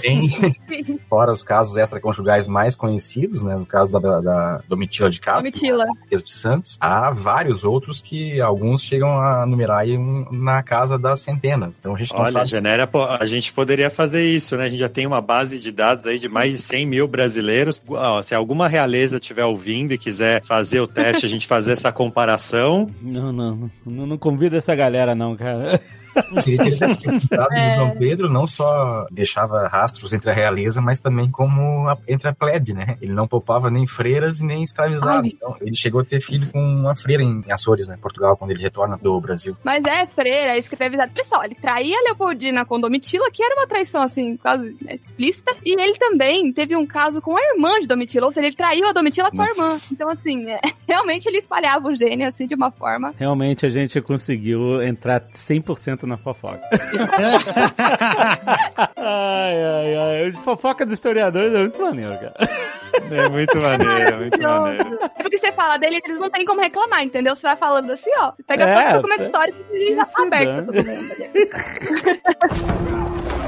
Tem, fora os casos extraconjugais mais conhecidos, né? No caso da, da, da Domitila de Castro, Domitila. Marquesa de Santos, há vários outros que alguns chegam a numerar aí na casa das centenas. Então a gente não Olha, sabe. Genera, pô, a gente poderia fazer isso, né? A gente já tem uma base de dados aí de mais de 100 mil brasileiros. Ó, se alguma realeza estiver ouvindo e quiser fazer o teste, a gente fazer essa comparação. Não, não, não, não convida essa galera, não, cara. No caso É. do Dom Pedro, não só deixava rastros entre a realeza, mas também como a- entre a plebe, né? Ele não poupava nem freiras e nem escravizados. Ai. Então, ele chegou a ter filho com uma freira em Açores, né? Portugal, quando ele retorna do Brasil. Mas é freira, é escravizado. Pessoal, ele traía a Leopoldina com Domitila, que era uma traição, assim, quase né, explícita. E ele também teve um caso com a irmã de Domitila, ou seja, ele traiu a Domitila com a Nossa. irmã. Então, assim, é, realmente ele espalhava o gênio, assim, de uma forma. Realmente a gente conseguiu entrar 100% na fofoca. ai, ai, ai. Os fofoca dos historiadores é muito maneiro, cara. É muito maneiro, é muito maneiro. É porque você fala dele, eles não tem como reclamar, entendeu? Você vai falando assim, ó. Você pega É, todo o documento é. histórico e já Isso aberto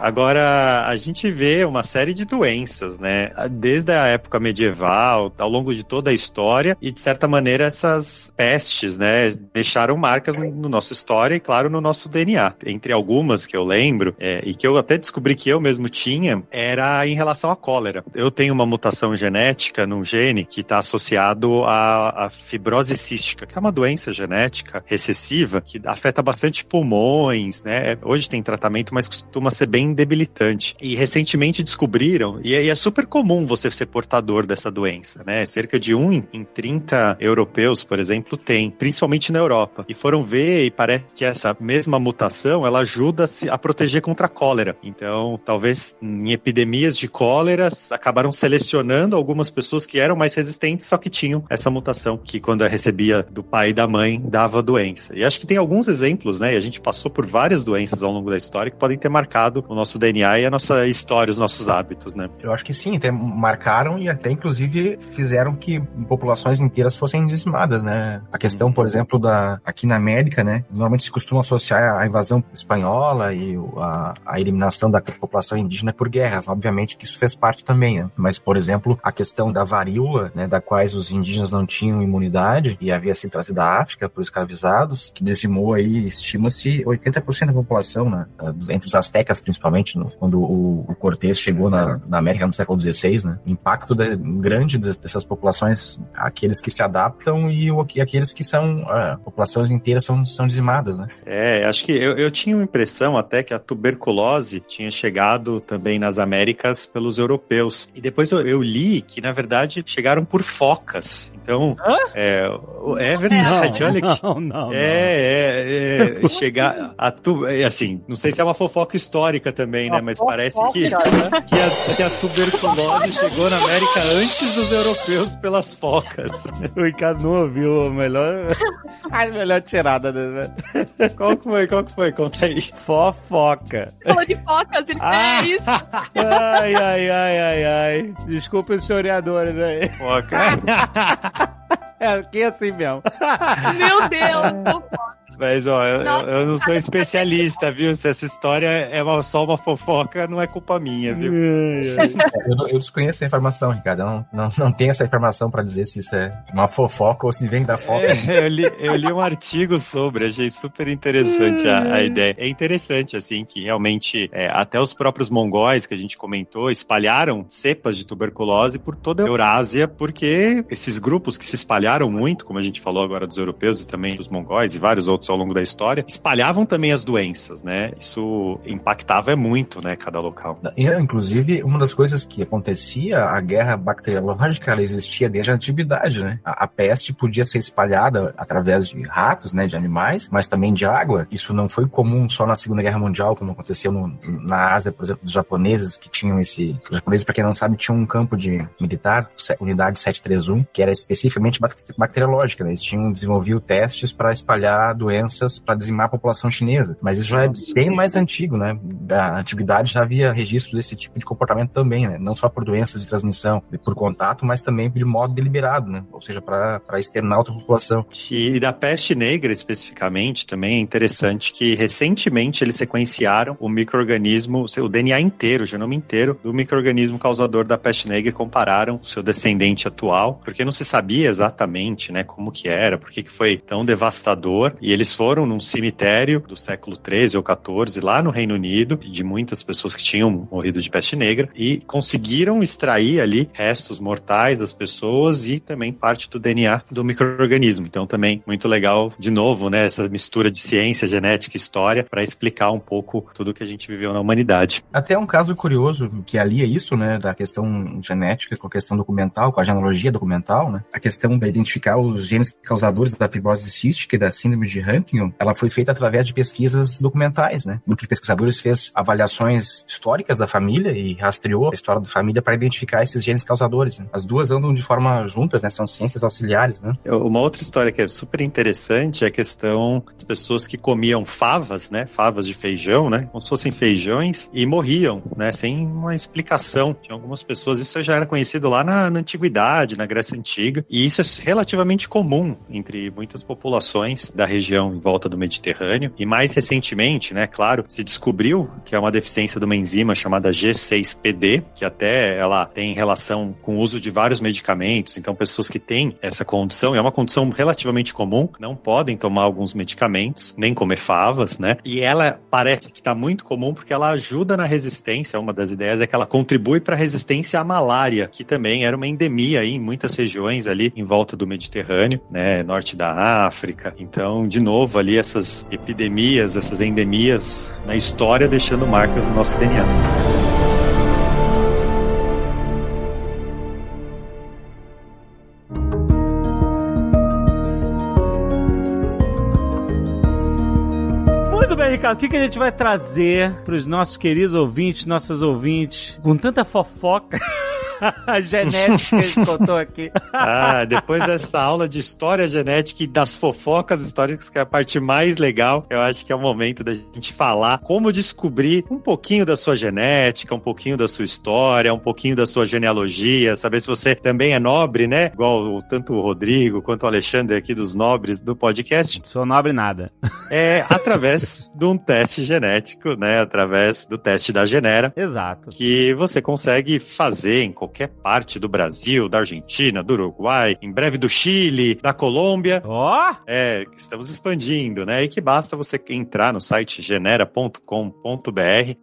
Agora, a gente vê uma série de doenças, né? Desde a época medieval, ao longo de toda a história, e de certa maneira essas pestes, né, deixaram marcas no, no nossa história e, claro, no nosso DNA. Entre algumas que eu lembro, é, e que eu até descobri que eu mesmo tinha, era em relação à cólera. Eu tenho uma mutação genética num gene que está associado à, à fibrose cística, que é uma doença genética recessiva que afeta bastante pulmões, né? Hoje tem tratamento, mas costuma ser bem debilitante. E recentemente descobriram, e é, e é super comum você ser portador dessa doença, né? Cerca de 1 em- em 30 europeus, por exemplo, tem, principalmente na Europa. E foram ver e parece que essa mesma mutação, ela ajuda a proteger contra a cólera. Então, talvez em epidemias de cóleras, acabaram selecionando algumas pessoas que eram mais resistentes, só que tinham essa mutação, que quando recebia do pai e da mãe, dava doença. E acho que tem alguns exemplos, né? E a gente passou por várias doenças ao longo da história que podem ter marcado o nosso DNA e a nossa história, os nossos hábitos, né? Eu acho que sim, até marcaram e até inclusive fizeram que populações inteiras fossem dizimadas, né? A questão, por exemplo, da aqui na América, né? Normalmente se costuma associar a invasão espanhola e a, a eliminação da população indígena por guerras. Obviamente que isso fez parte também, né? Mas, por exemplo, a questão da varíola, né? Da quais os indígenas não tinham imunidade e havia sido trazida da África por escravizados, que dizimou aí, estima-se 80% da população, né? Entre os astecas, principalmente, no- quando o, o Cortés chegou na, na América no século XVI, né? O impacto da- grande de- dessas populações, aqueles que se adaptam e, o, e aqueles que são, ah, populações inteiras são, são dizimadas, né? É, acho que eu, eu tinha uma impressão até que a tuberculose tinha chegado também nas Américas pelos europeus. E depois eu, eu li que, na verdade, chegaram por focas. Então, é, é verdade, olha que. Não, não, É, é, é, chegar a tu, é, assim, não sei se é uma fofoca histórica também, né? Mas parece que, que, a, que a tuberculose chegou na América antes dos europeus pelas focas. O Ricardo não ouviu a melhor, a melhor tirada dele, né? Qual que foi? Qual que foi? Conta aí. Fofoca. Falou de focas, ele Ah. é isso. Ai, ai, ai, ai, ai. Desculpa os historiadores aí. Foca. É, aqui é assim mesmo. Meu Deus. Mas, ó, eu, Nossa, eu não sou especialista, viu? Se essa história é uma- só uma fofoca, não é culpa minha, viu? Eu, não- eu desconheço a informação, Ricardo. Eu não, não, não tenho essa informação pra dizer se isso é uma fofoca ou se vem da foca. É, eu, li, eu li um artigo sobre, achei super interessante a, a ideia. É interessante, assim, que realmente é, até os próprios mongóis que a gente comentou espalharam cepas de tuberculose por toda a Eurásia, porque esses grupos que se espalharam muito, como a gente falou agora dos europeus e também dos mongóis e vários outros ao longo da história, espalhavam também as doenças, né? Isso impactava muito, né, cada local. Inclusive, uma das coisas que acontecia, a guerra bacteriológica, ela existia desde a antiguidade, né? A, a peste podia ser espalhada através de ratos, né, de animais, mas também de água. Isso não foi comum só na Segunda Guerra Mundial, como aconteceu no- na Ásia, por exemplo, dos japoneses que tinham esse... Os japoneses, para quem não sabe, tinham um campo de militar, unidade 731, que era especificamente bac- bacteriológica, né? Eles tinham desenvolvido testes para espalhar doenças doenças para dizimar a população chinesa. Mas isso já é bem mais antigo, né? A antiguidade já havia registros desse tipo de comportamento também, né? Não só por doenças de transmissão por contato, mas também de modo deliberado, né? Ou seja, para externar outra população. E da peste negra especificamente também é interessante que recentemente eles sequenciaram o microorganismo, o DNA inteiro, o genoma inteiro do microorganismo causador da peste negra e compararam o seu descendente atual, porque não se sabia exatamente, né, como que era, por que foi tão devastador. E eles foram num cemitério do século 13 ou 14 lá no Reino Unido, de muitas pessoas que tinham morrido de peste negra e conseguiram extrair ali restos mortais das pessoas e também parte do DNA do microorganismo. Então também muito legal de novo, né, essa mistura de ciência, genética e história para explicar um pouco tudo que a gente viveu na humanidade. Até um caso curioso que alia isso, né, da questão genética com a questão documental, com a genealogia documental, né? A questão de identificar os genes causadores da fibrose cística e da síndrome de Ela foi feita através de pesquisas documentais, né? Muitos pesquisadores fez avaliações históricas da família e rastreou a história da família para identificar esses genes causadores. Né? As duas andam de forma juntas, né? São ciências auxiliares, né? Uma outra história que é super interessante é a questão das pessoas que comiam favas, né? Favas de feijão, né? Como se fossem feijões e morriam, né? Sem uma explicação. Tinha algumas pessoas, isso já era conhecido lá na, na antiguidade, na Grécia Antiga, e isso é relativamente comum entre muitas populações da região em volta do Mediterrâneo. E mais recentemente, né? Claro, se descobriu que é uma deficiência de uma enzima chamada G6PD, que até ela tem relação com o uso de vários medicamentos. Então, pessoas que têm essa condição, é uma condição relativamente comum, não podem tomar alguns medicamentos, nem comer favas, né? E ela parece que está muito comum porque ela ajuda na resistência. Uma das ideias é que ela contribui para a resistência à malária, que também era uma endemia aí em muitas regiões ali em volta do Mediterrâneo, né? Norte da África. Então, de novo, ali essas epidemias, essas endemias na história deixando marcas no nosso DNA. Ricardo, o que, que a gente vai trazer para os nossos queridos ouvintes, nossas ouvintes, com tanta fofoca? a genética que a gente contou aqui. ah, depois dessa aula de história genética e das fofocas históricas, que é a parte mais legal, eu acho que é o momento da gente falar como descobrir um pouquinho da sua genética, um pouquinho da sua história, um pouquinho da sua genealogia, saber se você também é nobre, né? Igual tanto o Rodrigo quanto o Alexandre aqui dos nobres do podcast. Sou nobre nada. É através de um teste genético, né? Através do teste da Genera. Exato. Que você consegue fazer em qualquer parte do Brasil, da Argentina, do Uruguai, em breve do Chile, da Colômbia. Ó! Oh. É, estamos expandindo, né? E que basta você entrar no site genera.com.br,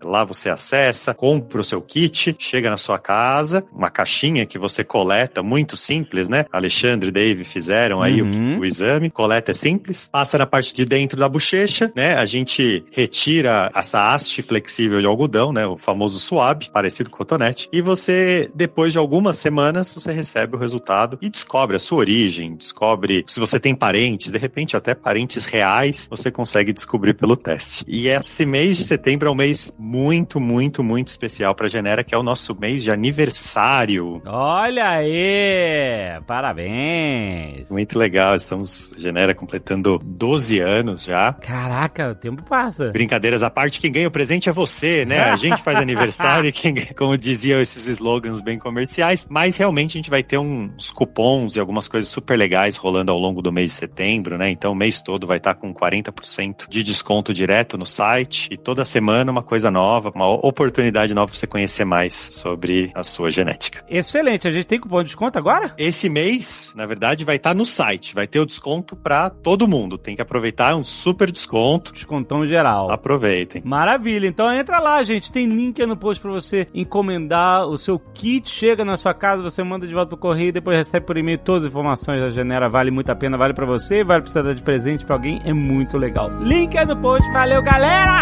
lá você acessa, compra o seu kit, chega na sua casa, uma caixinha que você coleta, muito simples, né? Alexandre e Dave fizeram aí uhum. o, o exame, coleta é simples, passa na parte de dentro da bochecha, né? A gente retira essa haste flexível de algodão, né? O famoso suave, parecido com cotonete, e você depois depois de algumas semanas, você recebe o resultado e descobre a sua origem, descobre se você tem parentes, de repente até parentes reais, você consegue descobrir pelo teste. E esse mês de setembro é um mês muito, muito, muito especial para a Genera, que é o nosso mês de aniversário. Olha aí! Parabéns! Muito legal, estamos, Genera, completando 12 anos já. Caraca, o tempo passa. Brincadeiras à parte, quem ganha o presente é você, né? A gente faz aniversário e quem, como diziam esses slogans bem comerciais, mas realmente a gente vai ter uns cupons e algumas coisas super legais rolando ao longo do mês de setembro, né? Então o mês todo vai estar com 40% de desconto direto no site e toda semana uma coisa nova, uma oportunidade nova para você conhecer mais sobre a sua genética. Excelente, a gente tem cupom de desconto agora? Esse mês, na verdade, vai estar no site, vai ter o desconto para todo mundo. Tem que aproveitar, é um super desconto. Descontão geral. Aproveitem. Maravilha, então entra lá, gente, tem link no post para você encomendar o seu kit chega na sua casa, você manda de volta pro correio, depois recebe por e-mail todas as informações da Genera. Vale muito a pena, vale para você, vale precisar dar de presente para alguém, é muito legal. Link é no post, valeu galera!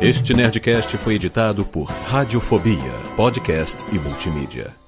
Este Nerdcast foi editado por Radiofobia, podcast e multimídia.